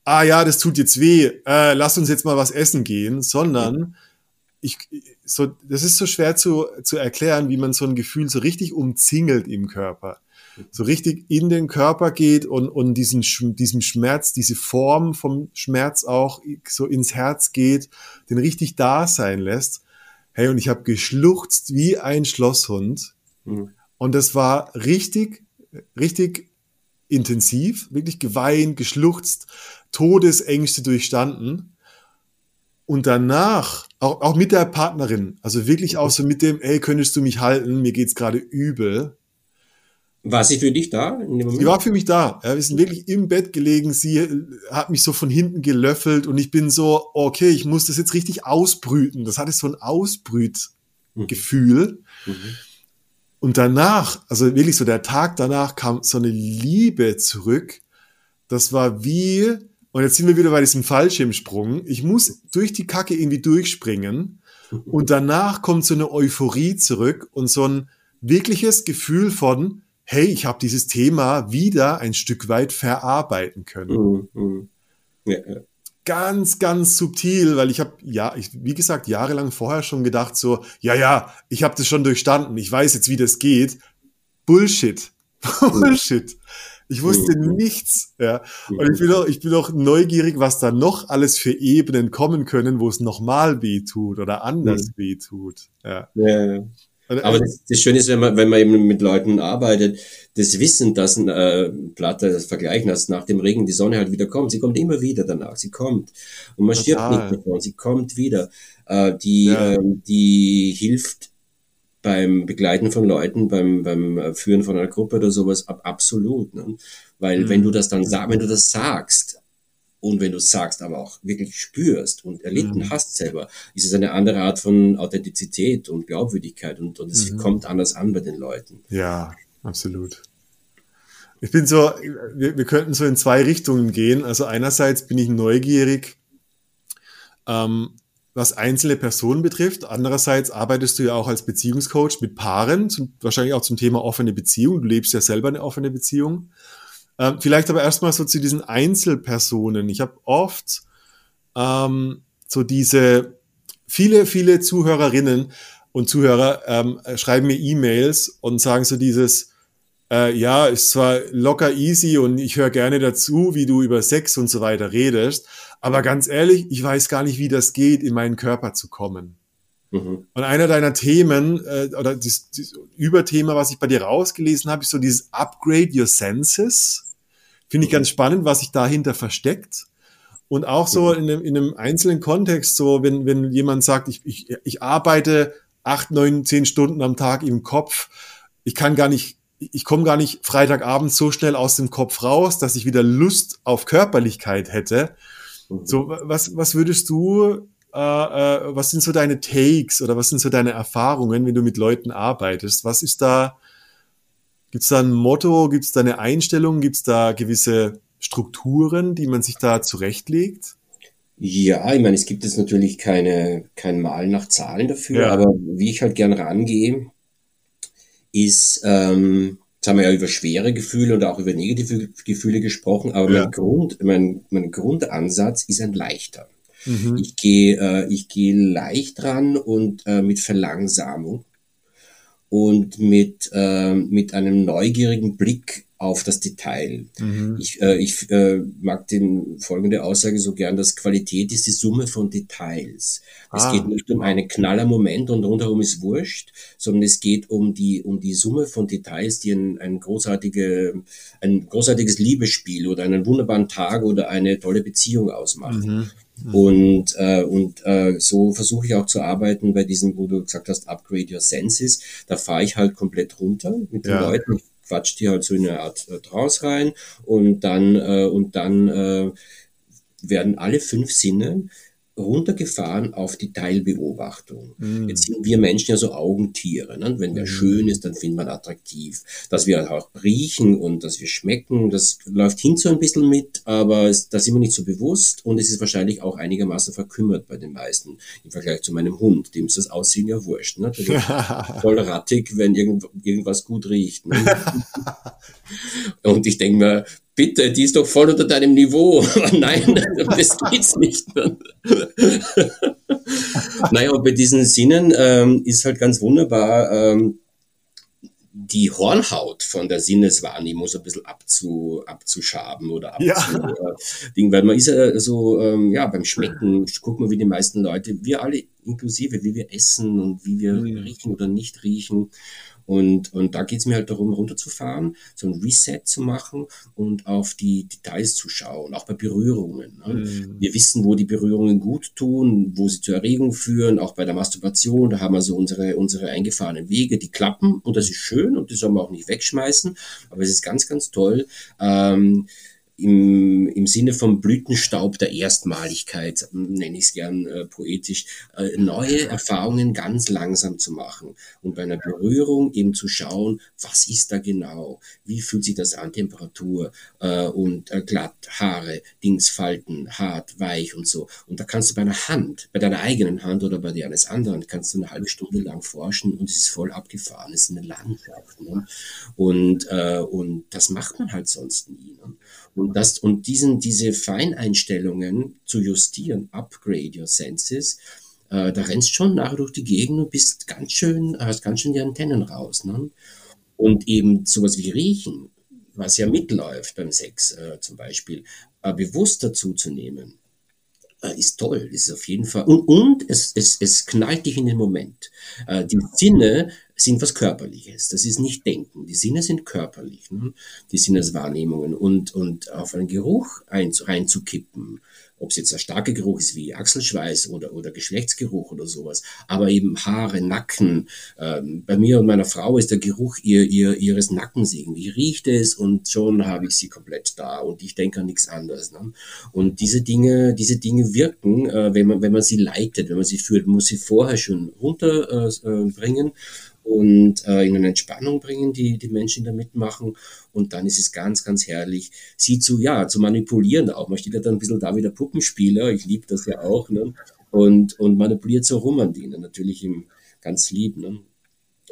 ah ja, das tut jetzt weh, äh, lass uns jetzt mal was essen gehen, sondern ich, so, das ist so schwer zu, zu erklären, wie man so ein Gefühl so richtig umzingelt im Körper. So richtig in den Körper geht und, und diesen, diesem Schmerz, diese Form vom Schmerz auch so ins Herz geht, den richtig da sein lässt. Hey, und ich habe geschluchzt wie ein Schlosshund. Mhm. Und das war richtig, richtig intensiv, wirklich geweint, geschluchzt, Todesängste durchstanden. Und danach, auch, auch mit der Partnerin, also wirklich auch so mit dem, ey, könntest du mich halten, mir geht's gerade übel. War sie für dich da in dem Moment? Sie war für mich da. Ja, wir sind wirklich im Bett gelegen. Sie äh, hat mich so von hinten gelöffelt und ich bin so, okay, ich muss das jetzt richtig ausbrüten. Das hatte so ein Ausbrütgefühl. Mhm. Und danach, also wirklich so der Tag danach kam so eine Liebe zurück. Das war wie, und jetzt sind wir wieder bei diesem Fallschirmsprung. Ich muss durch die Kacke irgendwie durchspringen. *laughs* Und danach kommt so eine Euphorie zurück und so ein wirkliches Gefühl von, hey, ich habe dieses Thema wieder ein Stück weit verarbeiten können. Mhm. Mhm. Ja, ja. Ganz, ganz subtil, weil ich habe, ja, ich, wie gesagt, jahrelang vorher schon gedacht, so, ja, ja, ich habe das schon durchstanden, ich weiß jetzt, wie das geht. Bullshit. *laughs* Bullshit. Ich wusste Mhm. nichts. Ja. Und ich bin, auch, ich bin auch neugierig, was da noch alles für Ebenen kommen können, wo es nochmal weh tut oder anders weh tut. Ja. Ja, ja. Aber das, das Schöne ist, wenn man, wenn man eben mit Leuten arbeitet, das Wissen, dass ein äh, Platte das Vergleichen hast, nach dem Regen die Sonne halt wieder kommt. Sie kommt immer wieder danach. Sie kommt. Und man Total. stirbt nicht davon. Sie kommt wieder. Äh, die, ja. ähm, die hilft beim Begleiten von Leuten, beim, beim äh, Führen von einer Gruppe oder sowas ab, absolut. Ne? Weil mhm. wenn du das dann sagst, wenn du das sagst, und wenn du sagst, aber auch wirklich spürst und erlitten mhm. hast selber, ist es eine andere Art von Authentizität und Glaubwürdigkeit und, und es mhm. kommt anders an bei den Leuten. Ja, absolut. Ich bin so, wir, wir könnten so in zwei Richtungen gehen. Also einerseits bin ich neugierig, ähm, was einzelne Personen betrifft. Andererseits arbeitest du ja auch als Beziehungscoach mit Paaren, zum, wahrscheinlich auch zum Thema offene Beziehung. Du lebst ja selber eine offene Beziehung. Ähm, vielleicht aber erstmal so zu diesen Einzelpersonen. Ich habe oft ähm, so diese, viele, viele Zuhörerinnen und Zuhörer ähm, schreiben mir E-Mails und sagen so dieses, äh, ja, ist zwar locker easy und ich höre gerne dazu, wie du über Sex und so weiter redest, aber ganz ehrlich, ich weiß gar nicht, wie das geht, in meinen Körper zu kommen. Mhm. Und einer deiner Themen äh, oder das, das Überthema, was ich bei dir rausgelesen habe, ist so dieses Upgrade Your Senses. Finde ich mhm. ganz spannend, was sich dahinter versteckt. Und auch so mhm. in einem, in einem einzelnen Kontext, so wenn, wenn jemand sagt, ich, ich, ich arbeite acht, neun, zehn Stunden am Tag im Kopf, ich kann gar nicht ich komme gar nicht Freitagabend so schnell aus dem Kopf raus, dass ich wieder Lust auf Körperlichkeit hätte. Mhm. So, was, was würdest du, äh, äh, was sind so deine Takes oder was sind so deine Erfahrungen, wenn du mit Leuten arbeitest? Was ist da, gibt es da ein Motto, gibt es da eine Einstellung, gibt es da gewisse Strukturen, die man sich da zurechtlegt? Ja, ich meine, es gibt jetzt natürlich keine, kein Mal nach Zahlen dafür, ja. aber wie ich halt gern rangehe, ist, ähm, jetzt haben wir ja über schwere Gefühle und auch über negative Gefühle gesprochen, aber ja. mein Grund, mein, mein Grundansatz ist ein leichter. Mhm. Ich gehe äh, ich gehe leicht ran und äh, mit Verlangsamung und mit, äh, mit einem neugierigen Blick auf das Detail. Mhm. Ich, äh, ich äh, mag den folgende Aussage so gern, dass Qualität ist die Summe von Details. Ah. Es geht nicht um einen knaller Moment und rundherum ist wurscht, sondern es geht um die, um die Summe von Details, die ein, ein, großartige, ein großartiges Liebesspiel oder einen wunderbaren Tag oder eine tolle Beziehung ausmachen. Mhm. Mhm. Und, äh, und äh, so versuche ich auch zu arbeiten bei diesem, wo du gesagt hast, Upgrade Your Senses. Da fahre ich halt komplett runter mit den ja. Leuten quatscht die halt so in eine Art äh, Trance rein und dann, äh, und dann äh, werden alle fünf Sinne runtergefahren auf die Teilbeobachtung. Mm. Jetzt sind wir Menschen ja so Augentiere. Ne? Wenn wer mm. schön ist, dann findet man attraktiv. Dass wir auch riechen und dass wir schmecken, das läuft hin so ein bisschen mit, aber es, da sind wir nicht so bewusst und es ist wahrscheinlich auch einigermaßen verkümmert bei den meisten im Vergleich zu meinem Hund. Dem ist das Aussehen ja wurscht. Ne? *laughs* Voll rattig, wenn irgend, irgendwas gut riecht. Ne? *laughs* und ich denke mir, bitte, die ist doch voll unter deinem Niveau. *laughs* Nein, *laughs* das geht's nicht. *laughs* naja, und bei diesen Sinnen ähm, ist halt ganz wunderbar, ähm, die Hornhaut von der Sinneswahrnehmung so ein bisschen abzu, abzuschaben oder abzu, ja. weil man ist ja so, ähm, ja, beim Schmecken, guck mal, wie die meisten Leute, wir alle inklusive, wie wir essen und wie wir mhm. riechen oder nicht riechen. Und, und da geht es mir halt darum, runterzufahren, so ein Reset zu machen und auf die Details zu schauen, auch bei Berührungen. Ne? Mhm. Wir wissen, wo die Berührungen gut tun, wo sie zur Erregung führen, auch bei der Masturbation, da haben wir so unsere, unsere eingefahrenen Wege, die klappen und das ist schön und die soll man auch nicht wegschmeißen, aber es ist ganz, ganz toll, ähm, im, im Sinne vom Blütenstaub der Erstmaligkeit, nenne ich es gern äh, poetisch, äh, neue Erfahrungen ganz langsam zu machen und bei einer Berührung eben zu schauen, was ist da genau, wie fühlt sich das an, Temperatur äh, und äh, glatt, Haare, Dingsfalten, hart, weich und so. Und da kannst du bei einer Hand, bei deiner eigenen Hand oder bei der eines anderen, kannst du eine halbe Stunde lang forschen und es ist voll abgefahren, es ist eine Landschaft. Ne? Und, äh, und das macht man halt sonst nie. Ne? Und, das, und diesen, diese Feineinstellungen zu justieren, upgrade your senses, äh, da rennst schon nachher durch die Gegend und bist ganz schön, hast ganz schön die Antennen raus. Ne? Und eben sowas wie Riechen, was ja mitläuft beim Sex äh, zum Beispiel, äh, bewusst dazu zu nehmen, äh, ist toll, ist auf jeden Fall. Und, und es, es, es knallt dich in den Moment. Äh, die Sinne sind was Körperliches. Das ist nicht Denken. Die Sinne sind körperlich, ne? die Sinneswahrnehmungen. Und, und auf einen Geruch ein, reinzukippen, ob es jetzt ein starker Geruch ist wie Achselschweiß oder, oder Geschlechtsgeruch oder sowas, aber eben Haare, Nacken. Ähm, bei mir und meiner Frau ist der Geruch ihr, ihr, ihres Nackens irgendwie. Riecht es und schon habe ich sie komplett da und ich denke an nichts anderes. Ne? Und diese Dinge, diese Dinge wirken, äh, wenn, man, wenn man sie leitet, wenn man sie führt, muss sie vorher schon runterbringen. Äh, und äh, in eine Entspannung bringen, die die Menschen da mitmachen. Und dann ist es ganz, ganz herrlich, sie zu, ja, zu manipulieren auch. Man steht ja dann ein bisschen da wie der Puppenspieler. Ich liebe das ja auch. Ne? Und, und manipuliert so rum an denen, natürlich im, ganz lieb. Ne?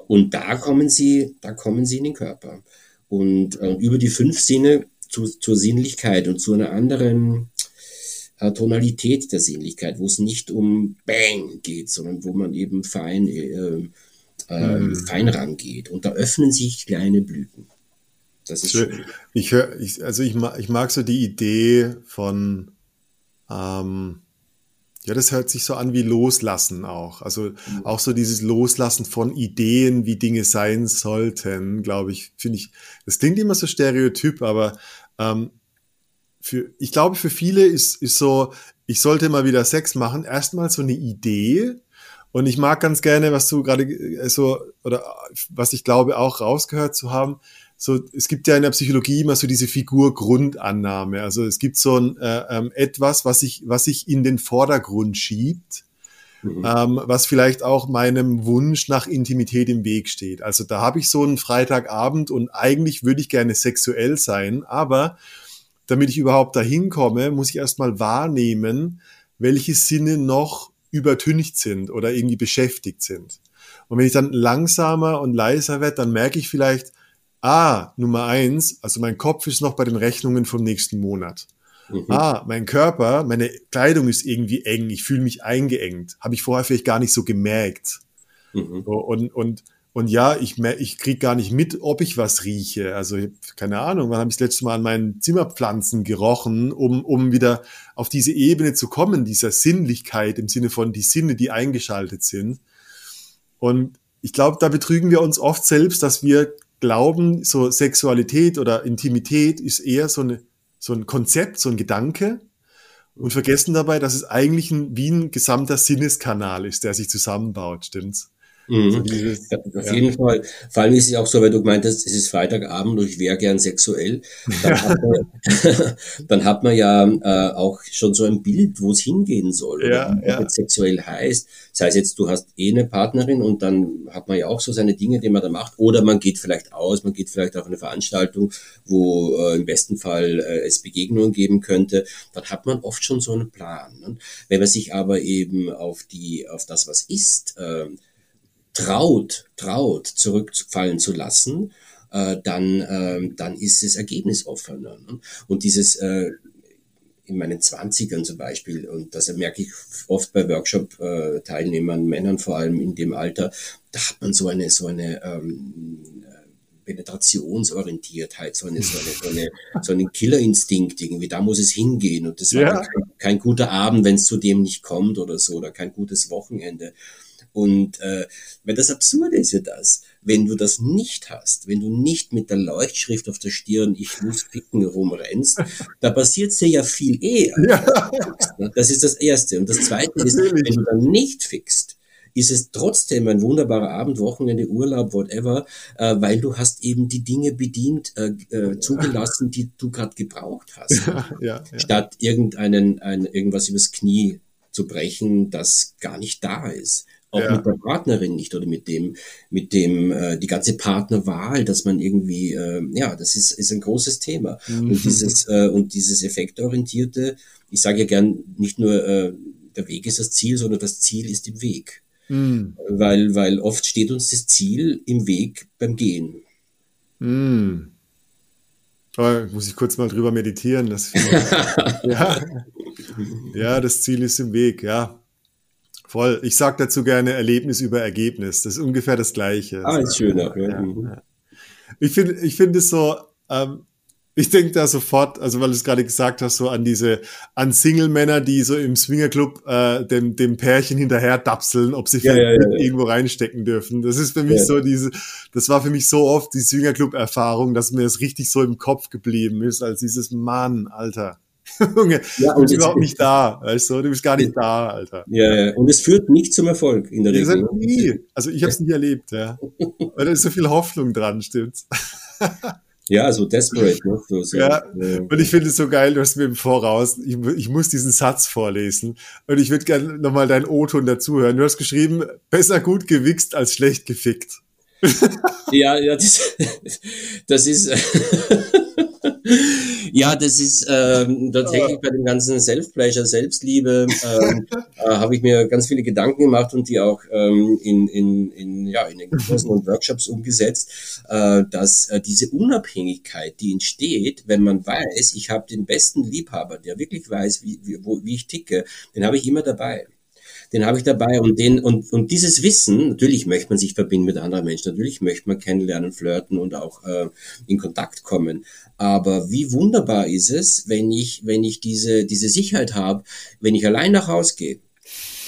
Und da kommen sie, da kommen sie in den Körper. Und äh, über die fünf Sinne zu, zur Sinnlichkeit und zu einer anderen äh, Tonalität der Sinnlichkeit, wo es nicht um Bang geht, sondern wo man eben fein äh, äh, mhm. fein rangeht. Und da öffnen sich kleine Blüten. Das ist schön. Ich höre, ich, also ich mag, ich mag so die Idee von, ähm, ja, das hört sich so an wie Loslassen auch. Also mhm. auch so dieses Loslassen von Ideen, wie Dinge sein sollten, glaube ich, finde ich, das klingt immer so stereotyp, aber ähm, für, ich glaube, für viele ist, ist so, ich sollte mal wieder Sex machen, erstmal so eine Idee, und ich mag ganz gerne, was du gerade äh, so, oder was ich glaube auch rausgehört zu haben, so, es gibt ja in der Psychologie immer so diese Figur-Grundannahme. Also es gibt so ein äh, ähm, etwas, was sich was sich in den Vordergrund schiebt, mhm. ähm, was vielleicht auch meinem Wunsch nach Intimität im Weg steht. Also da habe ich so einen Freitagabend und eigentlich würde ich gerne sexuell sein, aber damit ich überhaupt dahin komme, muss ich erstmal wahrnehmen, welche Sinne noch übertüncht sind oder irgendwie beschäftigt sind. Und wenn ich dann langsamer und leiser werde, dann merke ich vielleicht, ah, Nummer eins, also mein Kopf ist noch bei den Rechnungen vom nächsten Monat. Mhm. Ah, mein Körper, meine Kleidung ist irgendwie eng, ich fühle mich eingeengt. Habe ich vorher vielleicht gar nicht so gemerkt. Mhm. Und, und und ja, ich, ich krieg gar nicht mit, ob ich was rieche. Also keine Ahnung, wann habe ich das letzte Mal an meinen Zimmerpflanzen gerochen, um, um wieder auf diese Ebene zu kommen, dieser Sinnlichkeit im Sinne von die Sinne, die eingeschaltet sind. Und ich glaube, da betrügen wir uns oft selbst, dass wir glauben, so Sexualität oder Intimität ist eher so, eine, so ein Konzept, so ein Gedanke und vergessen dabei, dass es eigentlich ein, wie ein gesamter Sinneskanal ist, der sich zusammenbaut, stimmt's? Mhm. So dieses, ja, auf ja. jeden Fall. Vor allem ist es auch so, weil du meintest, es ist Freitagabend und ich wäre gern sexuell. Dann, hat, man, *laughs* dann hat man ja äh, auch schon so ein Bild, wo es hingehen soll. Ja, ja. sexuell heißt. Das heißt jetzt, du hast eh eine Partnerin und dann hat man ja auch so seine Dinge, die man da macht. Oder man geht vielleicht aus, man geht vielleicht auf eine Veranstaltung, wo äh, im besten Fall äh, es Begegnungen geben könnte. Dann hat man oft schon so einen Plan. Ne? Wenn man sich aber eben auf die, auf das, was ist, äh, traut, traut zurückfallen zu lassen, äh, dann, äh, dann ist das Ergebnis offener. Ne? Und dieses äh, in meinen Zwanzigern zum Beispiel, und das merke ich oft bei Workshop-Teilnehmern, Männern vor allem in dem Alter, da hat man so eine, so eine ähm, Penetrationsorientiertheit, so, eine, so, eine, so, eine, *laughs* so einen Killerinstinkt irgendwie, da muss es hingehen und das war ja. kein, kein, guter Abend, wenn es zu dem nicht kommt oder so, oder kein gutes Wochenende. Und äh, weil das Absurde ist ja das, wenn du das nicht hast, wenn du nicht mit der Leuchtschrift auf der Stirn ich muss ficken rumrennst, da passiert dir ja viel eher. *laughs* Ja. Das ist das Erste. Und das Zweite ist, wenn du dann nicht fixt, ist es trotzdem ein wunderbarer Abend, Wochenende, Urlaub, whatever, äh, weil du hast eben die Dinge bedient, äh, äh, zugelassen, die du gerade gebraucht hast. Ja, ja, ja. Statt irgendeinen, ein, irgendwas übers Knie zu brechen, das gar nicht da ist auch ja. mit der Partnerin nicht oder mit dem, mit dem, äh, die ganze Partnerwahl, dass man irgendwie, äh, ja, das ist, ist ein großes Thema. Mhm. Und dieses, äh, und dieses effektorientierte, ich sage ja gern, nicht nur äh, der Weg ist das Ziel, sondern das Ziel ist im Weg. Mhm. Weil, weil oft steht uns das Ziel im Weg beim Gehen. Mhm. Oh, muss ich kurz mal drüber meditieren. Das, *laughs* ja. ja, das Ziel ist im Weg, ja. Voll. Ich sage dazu gerne Erlebnis über Ergebnis. Das ist ungefähr das Gleiche. Ah, ist schöner. Ja, ja. Ich finde ich finde es so, ähm, Ich denke da sofort, also weil du es gerade gesagt hast, so an diese, an Single-Männer, die so im Swingerclub äh, dem, dem Pärchen hinterher dapseln, ob sie Ja, ja, ja, irgendwo reinstecken dürfen. Das ist für mich so diese, das war für mich so oft die Swingerclub-Erfahrung, dass mir das richtig so im Kopf geblieben ist, als dieses Mann, Alter. Junge, Ja, du bist überhaupt nicht da, weißt du, du bist gar nicht da, Alter. Ja, ja. Und es führt nicht zum Erfolg in der Regel. nie. Also ich habe es nie erlebt, ja. Weil da ist so viel Hoffnung dran, stimmt's? *laughs* Ja, so desperate, ne? So, so, Ja. äh, Und ich finde es so geil, du hast mir im Voraus, ich, ich muss diesen Satz vorlesen und ich würde gerne nochmal deinen O-Ton dazuhören. Du hast geschrieben, besser gut gewichst als schlecht gefickt. Ja, ja, das, das ist, ja, das ist ähm, tatsächlich bei dem ganzen Self-Pleasure, Selbstliebe, ähm, äh, habe ich mir ganz viele Gedanken gemacht und die auch ähm, in, in, in, ja, in den Kursen und Workshops umgesetzt, äh, dass äh, diese Unabhängigkeit, die entsteht, wenn man weiß, ich habe den besten Liebhaber, der wirklich weiß, wie, wie, wo, wie ich ticke, den habe ich immer dabei den habe ich dabei und den und und dieses Wissen, natürlich möchte man sich verbinden mit anderen Menschen, natürlich möchte man kennenlernen, flirten und auch äh, in Kontakt kommen. Aber wie wunderbar ist es, wenn ich wenn ich diese diese Sicherheit habe, wenn ich allein nach Hause gehe.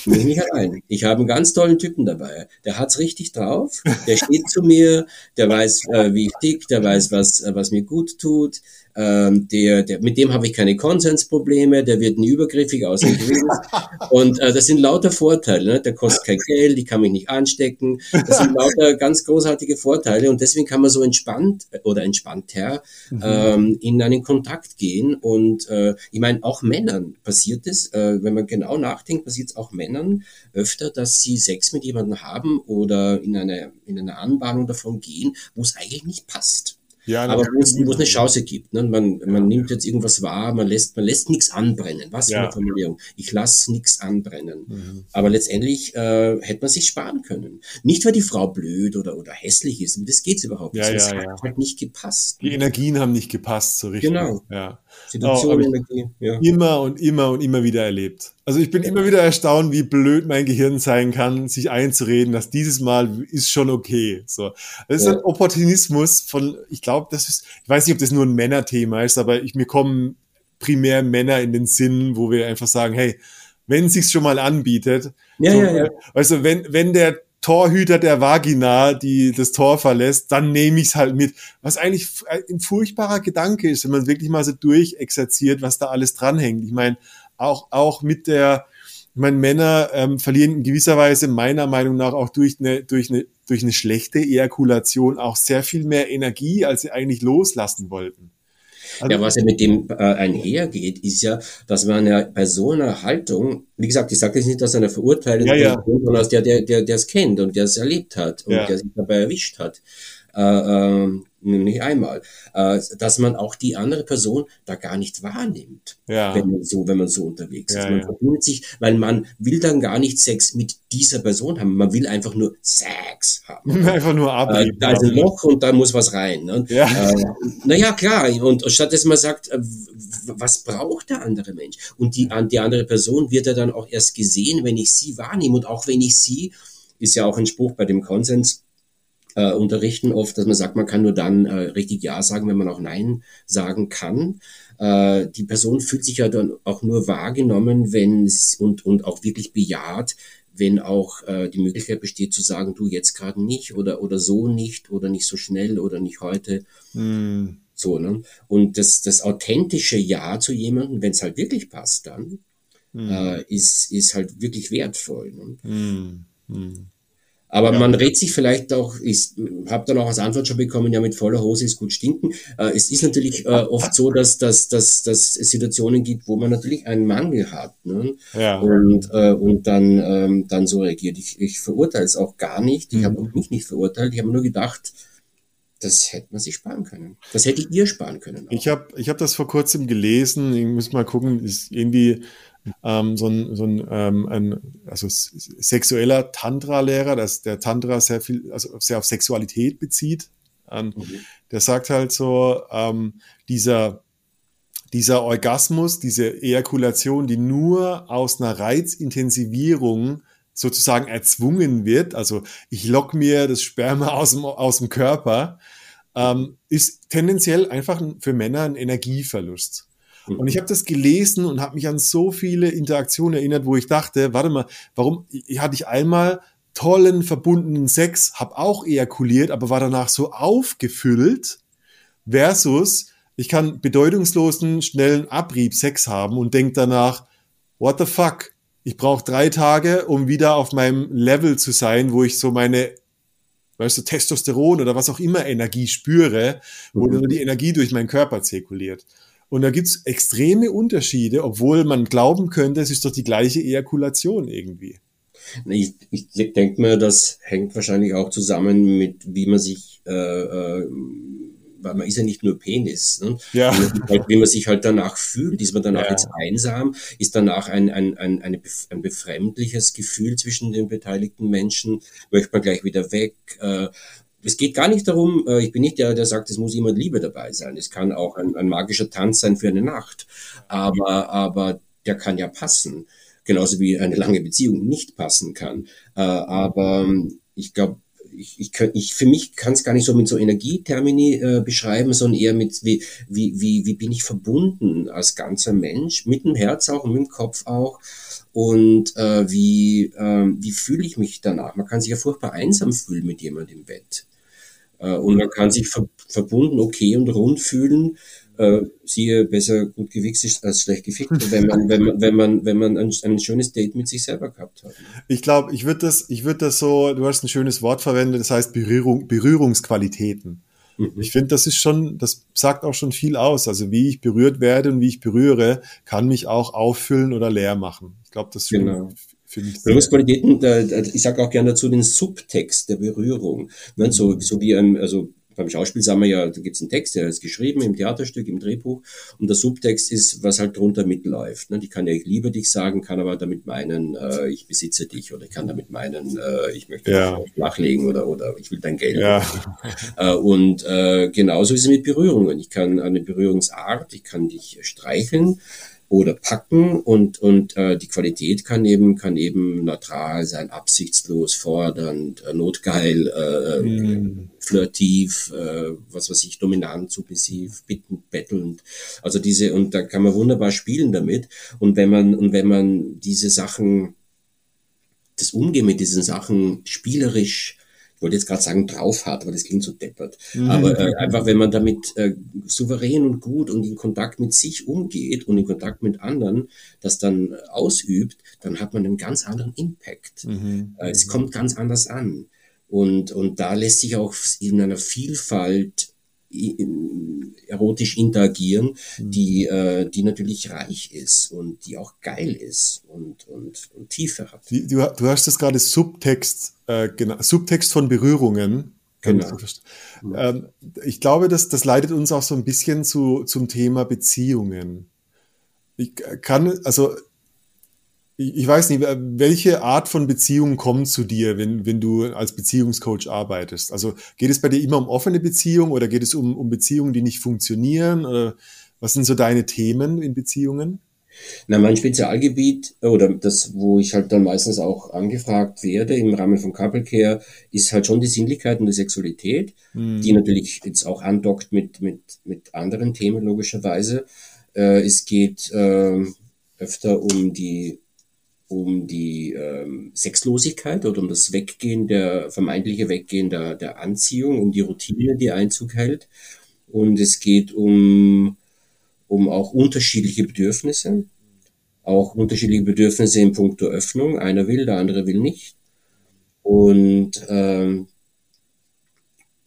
Bin ich nicht allein. Ich habe einen ganz tollen Typen dabei. Der hat's richtig drauf. Der steht zu mir. Der weiß, äh, wie ich tick. Der weiß, was, äh, was mir gut tut. Ähm, der, der, mit dem habe ich keine Konsensprobleme. Der wird nie übergriffig Grill. *laughs* Und äh, das sind lauter Vorteile. Ne? Der kostet kein Geld. Ich kann mich nicht anstecken. Das sind lauter ganz großartige Vorteile. Und deswegen kann man so entspannt äh, oder entspannter ähm, in einen Kontakt gehen. Und äh, ich meine, auch Männern passiert es, äh, wenn man genau nachdenkt, passiert es auch Männern öfter, dass sie Sex mit jemandem haben oder in eine, in eine Anbahnung davon gehen, wo es eigentlich nicht passt. Ja, Aber wo es, wo es eine Chance gibt. Ne? Man, man nimmt jetzt irgendwas wahr, man lässt, man lässt nichts anbrennen. Was für Ja. eine Formulierung. Ich lasse nichts anbrennen. Mhm. Aber letztendlich äh, hätte man sich sparen können. Nicht, weil die Frau blöd oder, oder hässlich ist. Das geht's überhaupt nicht. Ja, es hat halt nicht gepasst. Die Energien haben nicht gepasst so richtig. Genau. Ja. Situation, Oh, Energie. Ja. Immer und immer und immer wieder erlebt. Also ich bin immer wieder erstaunt, wie blöd mein Gehirn sein kann, sich einzureden, dass dieses Mal ist schon okay. So, das ist Ja. ein Opportunismus von, ich glaube, das ist, ich weiß nicht, ob das nur ein Männerthema ist, aber ich mir kommen primär Männer in den Sinn, wo wir einfach sagen, hey, wenn es sich schon mal anbietet, Ja, so, ja, ja. also wenn wenn der Torhüter der Vagina, die das Tor verlässt, dann nehme ich es halt mit. Was eigentlich ein furchtbarer Gedanke ist, wenn man wirklich mal so durchexerziert, was da alles dranhängt. Ich meine, auch, auch mit der, ich meine, Männer ähm, verlieren in gewisser Weise meiner Meinung nach auch durch eine, durch eine, durch eine schlechte Ejakulation auch sehr viel mehr Energie, als sie eigentlich loslassen wollten. Also, Ja, was ja mit dem äh, einhergeht, ist ja, dass man ja bei so einer Haltung, wie gesagt, ich sage das nicht aus einer Verurteilung, Ja, ja. sondern aus der, der, der der es kennt und der es erlebt hat und Ja. der sich dabei erwischt hat. Äh, ähm, nicht einmal, äh, dass man auch die andere Person da gar nicht wahrnimmt, ja, wenn man so, wenn man so unterwegs Ja, ist. Man ja. verbindet sich, weil man will dann gar nicht Sex mit dieser Person haben, man will einfach nur Sex haben. *laughs* einfach nur Äh, Abrieb. da ist ein Loch und da muss was rein. Ne? Ja. Äh, naja, klar. Und statt dass man sagt, äh, was braucht der andere Mensch? Und die, die andere Person wird ja dann auch erst gesehen, wenn ich sie wahrnehme. Und auch wenn ich sie, ist ja auch ein Spruch bei dem Konsens, äh, unterrichten oft, dass man sagt, man kann nur dann äh, richtig Ja sagen, wenn man auch Nein sagen kann. Äh, die Person fühlt sich ja dann auch nur wahrgenommen, wenn es und, und auch wirklich bejaht, wenn auch äh, die Möglichkeit besteht zu sagen, du jetzt gerade nicht oder, oder so nicht oder nicht so schnell oder nicht heute. Hm. So, ne? Und das, das authentische Ja zu jemandem, wenn es halt wirklich passt, dann äh, ist, ist halt wirklich wertvoll. Ne? Hm. Aber man rät sich vielleicht auch, ich habe dann auch als Antwort schon bekommen, ja, mit voller Hose ist gut stinken. Äh, es ist natürlich äh, oft so, dass dass dass dass es Situationen gibt, wo man natürlich einen Mangel hat. Ne? Ja. Und, äh, und dann, ähm, dann so reagiert. Ich, ich verurteile es auch gar nicht. Ich habe auch mich nicht verurteilt. Ich habe nur gedacht, das hätte man sich sparen können. Das hätte ihr sparen können. auch. Ich habe ich hab das vor kurzem gelesen. Ich muss mal gucken, ist irgendwie ähm, so ein, so ein, ähm, ein also sexueller Tantra-Lehrer, dass der Tantra sehr viel, also sehr auf Sexualität bezieht. Ähm, Mhm. Der sagt halt so, ähm, dieser, dieser Orgasmus, diese Ejakulation, die nur aus einer Reizintensivierung sozusagen erzwungen wird, also ich lock mir das Sperma *laughs* aus dem, aus dem Körper, ähm, ist tendenziell einfach für Männer ein Energieverlust. Und ich habe das gelesen und habe mich an so viele Interaktionen erinnert, wo ich dachte, warte mal, warum hatte ich einmal tollen verbundenen Sex, habe auch ejakuliert, aber war danach so aufgefüllt versus ich kann bedeutungslosen, schnellen Abrieb Sex haben und denk danach, what the fuck? Ich brauche drei Tage, um wieder auf meinem Level zu sein, wo ich so meine, weißt du, Testosteron oder was auch immer Energie spüre, wo mhm. die Energie durch meinen Körper zirkuliert. Und da gibt's extreme Unterschiede, obwohl man glauben könnte, es ist doch die gleiche Ejakulation irgendwie. Ich, ich denke mir, das hängt wahrscheinlich auch zusammen mit, wie man sich äh, äh, weil man ist ja nicht nur Penis. Ne? Ja. Wie, man halt, wie man sich halt danach fühlt, ist man danach ja. jetzt einsam, ist danach ein, ein, ein, eine, ein befremdliches Gefühl zwischen den beteiligten Menschen, möchte man gleich wieder weg. Äh, es geht gar nicht darum, äh, ich bin nicht der, der sagt, es muss immer Liebe dabei sein. Es kann auch ein, ein magischer Tanz sein für eine Nacht. Aber, aber der kann ja passen. Genauso wie eine lange Beziehung nicht passen kann. Äh, aber ich glaube, ich, ich, ich für mich kann es gar nicht so mit so Energietermini äh, beschreiben, sondern eher mit wie, wie, wie, wie bin ich verbunden als ganzer Mensch, mit dem Herz auch und mit dem Kopf auch. Und äh, wie, äh, wie fühle ich mich danach? Man kann sich ja furchtbar einsam fühlen mit jemandem im Bett. Äh, und man kann sich ver verbunden, okay und rund fühlen äh, siehe besser gut gewichst als schlecht gefickt, *laughs* wenn man, wenn man, wenn man, wenn man ein, ein schönes Date mit sich selber gehabt hat. Ich glaube, ich würde das, ich würde das so, du hast ein schönes Wort verwendet, das heißt Berührung, Berührungsqualitäten. Mhm. Ich finde, das ist schon, das sagt auch schon viel aus. Also wie ich berührt werde und wie ich berühre, kann mich auch auffüllen oder leer machen. Ich glaube, das ist schon, genau. Berührungsqualitäten, ich sage auch gerne dazu den Subtext der Berührung. Ne? So, so wie ein, also beim Schauspiel sagen wir ja, da gibt es einen Text, der ist geschrieben im Theaterstück, im Drehbuch und der Subtext ist, was halt drunter mitläuft. Ne? Ich kann ja, ich liebe dich sagen, kann aber damit meinen, äh, ich besitze dich oder ich kann damit meinen, äh, ich möchte ja. dich flachlegen oder, oder ich will dein Geld. Ja. *laughs* Äh, und genauso ist es mit Berührungen. Ich kann eine Berührungsart, ich kann dich streicheln, oder packen und, und äh, die Qualität kann eben, kann eben neutral sein, absichtslos, fordernd, äh, notgeil, äh, mm. flirtiv, äh, was weiß ich, dominant, submissiv, bittend, bettelnd. Also diese, und da kann man wunderbar spielen damit. Und wenn man, und wenn man diese Sachen, das Umgehen mit diesen Sachen spielerisch wollte jetzt gerade sagen drauf hat, aber das klingt so deppert. Mhm. Aber äh, einfach, wenn man damit äh, souverän und gut und in Kontakt mit sich umgeht und in Kontakt mit anderen das dann ausübt, dann hat man einen ganz anderen Impact. Mhm. Äh, es kommt ganz anders an. Und, und da lässt sich auch in einer Vielfalt erotisch interagieren, mhm. die, äh, die natürlich reich ist und die auch geil ist und, und, und Tiefe hat. Du, du hast das gerade Subtext, äh, genau, Subtext von Berührungen. Genau. Ähm, ich glaube, das, das leitet uns auch so ein bisschen zu, zum Thema Beziehungen. Ich kann, also ich weiß nicht, welche Art von Beziehung kommt zu dir, wenn, wenn du als Beziehungscoach arbeitest? Also geht es bei dir immer um offene Beziehungen oder geht es um, um Beziehungen, die nicht funktionieren? Oder was sind so deine Themen in Beziehungen? Na, mein Spezialgebiet oder das, wo ich halt dann meistens auch angefragt werde im Rahmen von Couple Care, ist halt schon die Sinnlichkeit und die Sexualität, mhm. die natürlich jetzt auch andockt mit, mit, mit anderen Themen logischerweise. Äh, es geht äh, öfter um die um die ähm, Sexlosigkeit oder um das Weggehen der, vermeintliche Weggehen der, der Anziehung, um die Routine, die Einzug hält. Und es geht um, um auch unterschiedliche Bedürfnisse, auch unterschiedliche Bedürfnisse in puncto Öffnung. Einer will, der andere will nicht. Und ähm,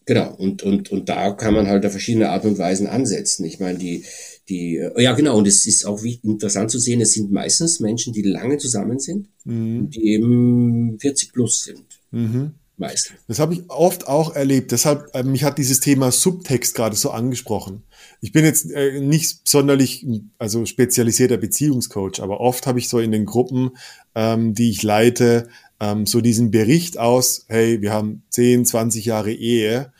genau, und, und, und da kann man halt auf verschiedene Art und Weisen ansetzen. Ich meine, die, die, äh, ja genau, und es ist auch interessant zu sehen, es sind meistens Menschen, die lange zusammen sind, mhm. die eben 40 plus sind. Mhm. Meistens. Das habe ich oft auch erlebt. Deshalb, äh, mich hat dieses Thema Subtext gerade so angesprochen. Ich bin jetzt äh, nicht sonderlich, also spezialisierter Beziehungscoach, aber oft habe ich so in den Gruppen, ähm, die ich leite, ähm, so diesen Bericht aus, hey, wir haben 10, 20 Jahre Ehe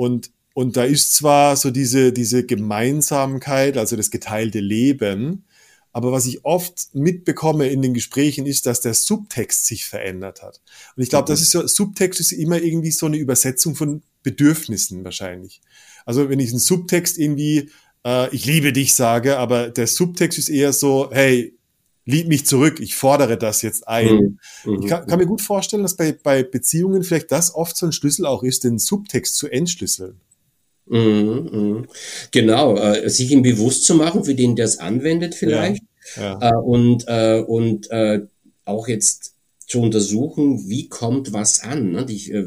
und und da ist zwar so diese, diese Gemeinsamkeit, also das geteilte Leben, aber was ich oft mitbekomme in den Gesprächen ist, dass der Subtext sich verändert hat. Und ich glaube, das mhm. ist so, Subtext ist immer irgendwie so eine Übersetzung von Bedürfnissen wahrscheinlich. Also wenn ich einen Subtext irgendwie, äh, ich liebe dich sage, aber der Subtext ist eher so, hey, lieb mich zurück, ich fordere das jetzt ein. Mhm. Ich kann, kann, mir gut vorstellen, dass bei, bei Beziehungen vielleicht das oft so ein Schlüssel auch ist, den Subtext zu entschlüsseln. Mhm, mhm. Genau, äh, sich ihm bewusst zu machen, für den der es anwendet vielleicht. Ja, ja. Äh, und äh, und äh, auch jetzt zu untersuchen, wie kommt was an. Ne? Ich, äh,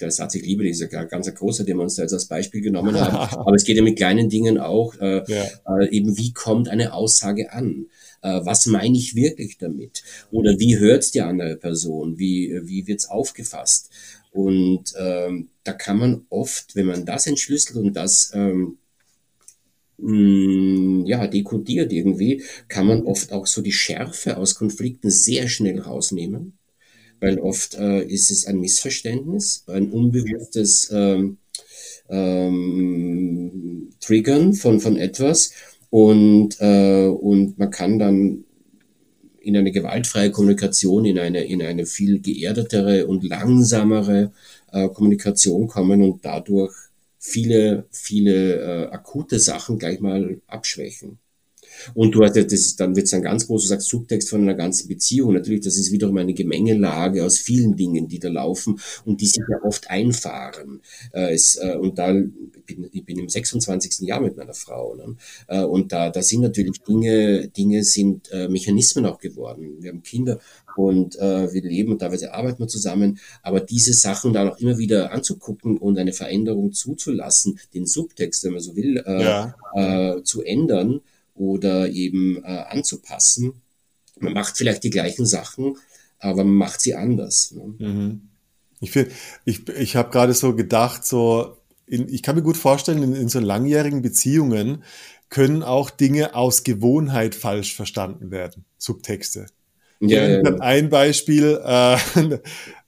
der Satz, ich liebe dieser ganz große, den wir uns da jetzt als Beispiel genommen haben. *laughs* Aber es geht ja mit kleinen Dingen auch, äh, ja. eben wie kommt eine Aussage an? Äh, was meine ich wirklich damit? Oder wie hört die andere Person? Wie, wie wird's aufgefasst? Und ähm, da kann man oft, wenn man das entschlüsselt und das ähm, mh, ja, dekodiert irgendwie, kann man oft auch so die Schärfe aus Konflikten sehr schnell rausnehmen. Weil oft äh, ist es ein Missverständnis, ein unbewusstes ähm, ähm, Triggern von, von etwas. Und, äh, und man kann dann in eine gewaltfreie Kommunikation, in eine, in eine viel geerdetere und langsamere äh, Kommunikation kommen und dadurch viele, viele äh, akute Sachen gleich mal abschwächen. Und du hast ja das, dann wird es ein ganz groß, du sagst Subtext von einer ganzen Beziehung. Natürlich, das ist wiederum eine Gemengelage aus vielen Dingen, die da laufen und die sich ja oft einfahren. Äh, es, äh, und da bin, ich bin im 26. Jahr mit meiner Frau. Ne? Äh, und da, da sind natürlich Dinge, Dinge sind äh, Mechanismen auch geworden. Wir haben Kinder und äh, wir leben und teilweise arbeiten wir zusammen. Aber diese Sachen dann auch immer wieder anzugucken und eine Veränderung zuzulassen, den Subtext, wenn man so will, äh, ja. zu ändern oder eben äh, anzupassen. Man macht vielleicht die gleichen Sachen, aber man macht sie anders. Ne? Mhm. Ich, ich, ich habe gerade so gedacht, so in, ich kann mir gut vorstellen, in, in so langjährigen Beziehungen können auch Dinge aus Gewohnheit falsch verstanden werden, Subtexte. Ja, ja, ja. Ein Beispiel, äh, *laughs*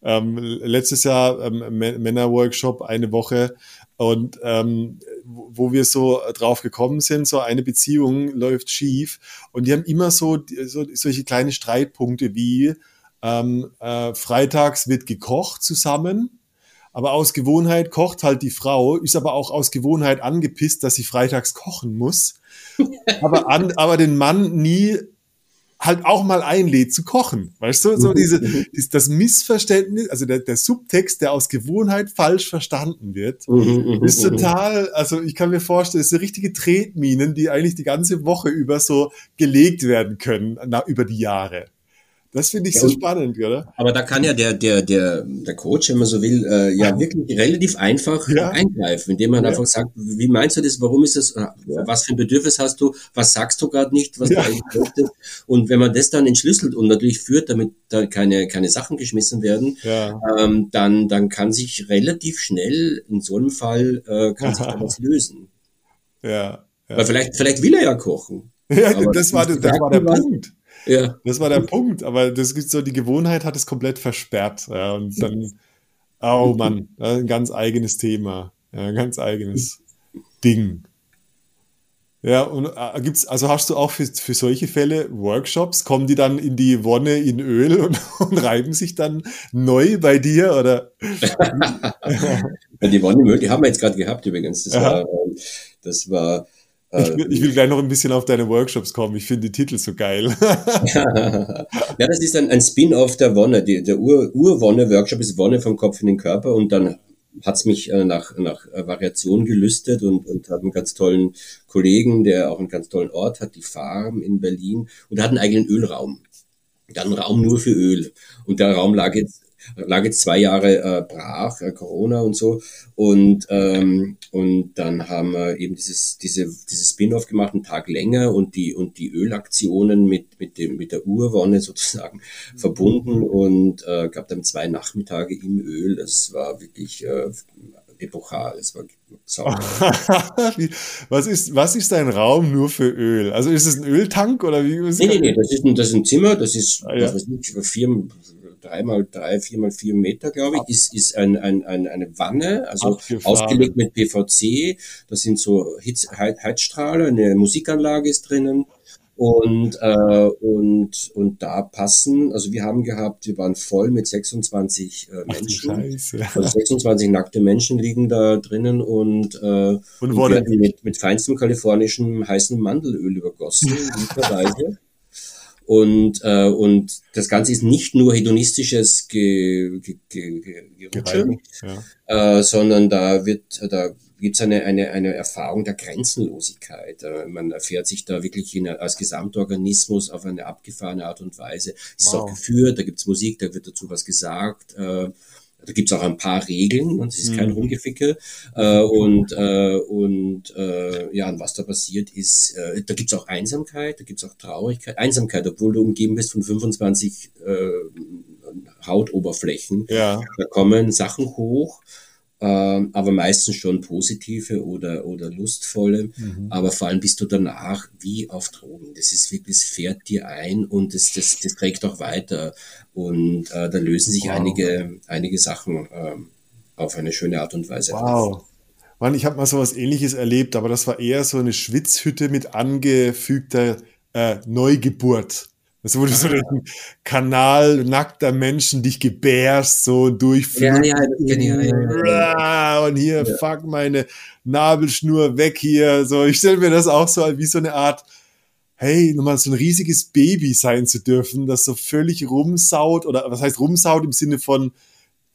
ähm, letztes Jahr ähm, Männerworkshop, eine Woche, und ähm, wo wir so drauf gekommen sind, so eine Beziehung läuft schief und die haben immer so, so solche kleine Streitpunkte wie ähm, äh, freitags wird gekocht zusammen aber aus Gewohnheit kocht halt die Frau, ist aber auch aus Gewohnheit angepisst, dass sie freitags kochen muss. *laughs* aber, an, aber den Mann nie halt auch mal einlädt zu kochen. Weißt du, so diese, das Missverständnis, also der, der Subtext, der aus Gewohnheit falsch verstanden wird, ist total, also ich kann mir vorstellen, es sind richtige Tretminen, die eigentlich die ganze Woche über so gelegt werden können, na, über die Jahre. Das finde ich ja, so spannend, oder? Aber da kann ja der, der, der, der Coach, wenn man so will, äh, ja wirklich relativ einfach ja. eingreifen, indem man ja. einfach sagt, wie meinst du das, warum ist das, äh, was für ein Bedürfnis hast du, was sagst du gerade nicht, was du eigentlich möchtest? Und wenn man das dann entschlüsselt und natürlich führt, damit da keine, keine Sachen geschmissen werden, ähm, dann, dann kann sich relativ schnell in so einem Fall äh, kann sich da *laughs* was lösen. Ja. Weil vielleicht, vielleicht will er ja kochen. Ja, das war, das, das war der Punkt. Ja. Das war der Punkt, aber das gibt so, die Gewohnheit hat es komplett versperrt. Ja, und dann, oh Mann, ein ganz eigenes Thema. Ja, ein ganz eigenes Ding. Ja, und äh, gibt's, also hast du auch für, für solche Fälle Workshops? Kommen die dann in die Wonne in Öl und, *laughs* und reiben sich dann neu bei dir? Oder? *laughs* die Wonne in Öl, die haben wir jetzt gerade gehabt übrigens. Das war, ähm, das war ich will, ich will, gleich noch ein bisschen auf deine Workshops kommen. Ich finde die Titel so geil. *laughs* ja, das ist ein, ein Spin-off der Wonne. Die, der Ur-Wonne-Workshop ist Wonne vom Kopf in den Körper und dann hat's mich äh, nach, nach Variation gelüstet und, und habe einen ganz tollen Kollegen, der auch einen ganz tollen Ort hat, die Farm in Berlin und hat einen eigenen Ölraum. Dann Raum nur für Öl. Und der Raum lag jetzt lag jetzt zwei Jahre äh, brach, äh, Corona und so. Und, ähm, und dann haben wir eben dieses, diese, dieses Spin-off gemacht, einen Tag länger und die, und die Ölaktionen mit, mit, dem, mit der Urwonne sozusagen mhm. verbunden und äh, gab dann zwei Nachmittage im Öl. Das war wirklich äh, epochal. Es war *laughs* was ist, was ist ein Raum nur für Öl? Also ist es ein Öltank oder wie? Nee, nee, nee, das ist ein, das ist ein Zimmer, das ist, ah, ja. was weiß nicht, vier, drei mal drei, vier mal vier Meter, glaube ich, ist, ist ein, ein, ein, eine Wanne, also ausgelegt mit PVC. Das sind so Hitz, Heizstrahler, eine Musikanlage ist drinnen Und, äh, und, und da passen, also wir haben gehabt, wir waren voll mit 26 äh, Menschen. Scheiße. Also 26 nackte Menschen liegen da drinnen und, äh, und, und werden mit, mit feinstem kalifornischem heißen Mandelöl übergossen. *laughs* Und, äh, und das Ganze ist nicht nur hedonistisches Ge, Ge, Ge, Ge Gerutsche, ja. äh, sondern da wird, da gibt's eine, eine, eine Erfahrung der Grenzenlosigkeit. Äh, man erfährt sich da wirklich in, als Gesamtorganismus auf eine abgefahrene Art und Weise. Es wow. ist auch geführt, da gibt's Musik, da wird dazu was gesagt. Äh, da gibt's auch ein paar Regeln und es ist kein mhm. Rumgeficke. Äh, und äh, und äh, ja, und was da passiert ist, äh, da gibt's auch Einsamkeit, da gibt's auch Traurigkeit. Einsamkeit, obwohl du umgeben bist von 25 äh, Hautoberflächen. Ja. Da kommen Sachen hoch ähm, aber meistens schon positive oder, oder lustvolle. Mhm. Aber vor allem bist du danach wie auf Drogen. Das ist wirklich, es fährt dir ein und das, das, das trägt auch weiter. Und äh, da lösen sich wow. einige, einige Sachen äh, auf eine schöne Art und Weise. Wow. Auf. Mann, ich habe mal so was ähnliches erlebt, aber das war eher so eine Schwitzhütte mit angefügter äh, Neugeburt. Also, wo du so den Kanal nackter Menschen dich gebärst, so das ich. Ja, ja, Und hier, ja. fuck meine Nabelschnur weg hier. So, ich stelle mir das auch so wie so eine Art, hey, nochmal so ein riesiges Baby sein zu dürfen, das so völlig rumsaut oder was heißt rumsaut im Sinne von,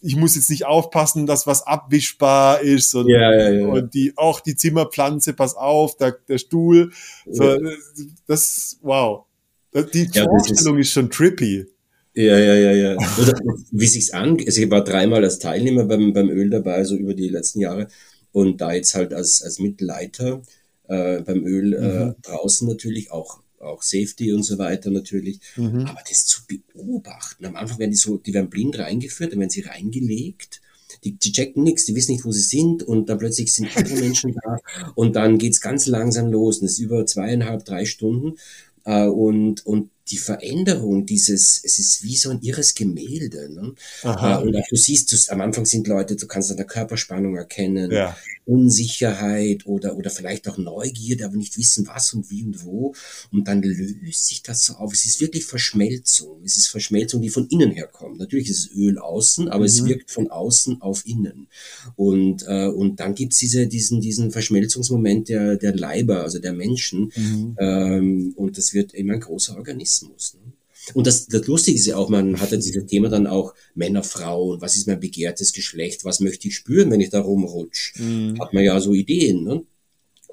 ich muss jetzt nicht aufpassen, dass was abwischbar ist und, ja, ja, ja. und die, auch die Zimmerpflanze, pass auf, der, der Stuhl. So, das, wow. Die ja, Vorstellung ist, ist, schon trippy. Ja, ja, ja, ja. Oder, wie sich's an, also ich war dreimal als Teilnehmer beim, beim Öl dabei, so über die letzten Jahre. Und da jetzt halt als, als Mitleiter äh, beim Öl äh, mhm. draußen natürlich auch auch Safety und so weiter natürlich. Mhm. Aber das zu beobachten, am Anfang werden die so, die werden blind reingeführt, dann werden sie reingelegt. Die, die checken nichts, die wissen nicht, wo sie sind und dann plötzlich sind andere Menschen da und dann geht's ganz langsam los und es ist über zweieinhalb, drei Stunden äh, und, und die Veränderung dieses, es ist wie so ein irres Gemälde. Ne? Aha. Äh, und auch du siehst, du, am Anfang sind Leute, du kannst an der Körperspannung erkennen, ja. Unsicherheit oder, oder vielleicht auch Neugierde, aber nicht wissen, was und wie und wo. Und dann löst sich das so auf. Es ist wirklich Verschmelzung. Es ist Verschmelzung, die von innen herkommt. Natürlich ist es Öl außen, aber mhm. es wirkt von außen auf innen. Und, äh, und dann gibt's diese, diesen, diesen Verschmelzungsmoment der, der Leiber, also der Menschen. Mhm. Ähm, und das wird immer ein großer Organismus. Ne? Und das, das Lustige ist ja auch, man hat ja dieses Thema dann auch Männer, Frauen, was ist mein begehrtes Geschlecht, was möchte ich spüren, wenn ich da rumrutsch? Mhm. Hat man ja so Ideen. Ne?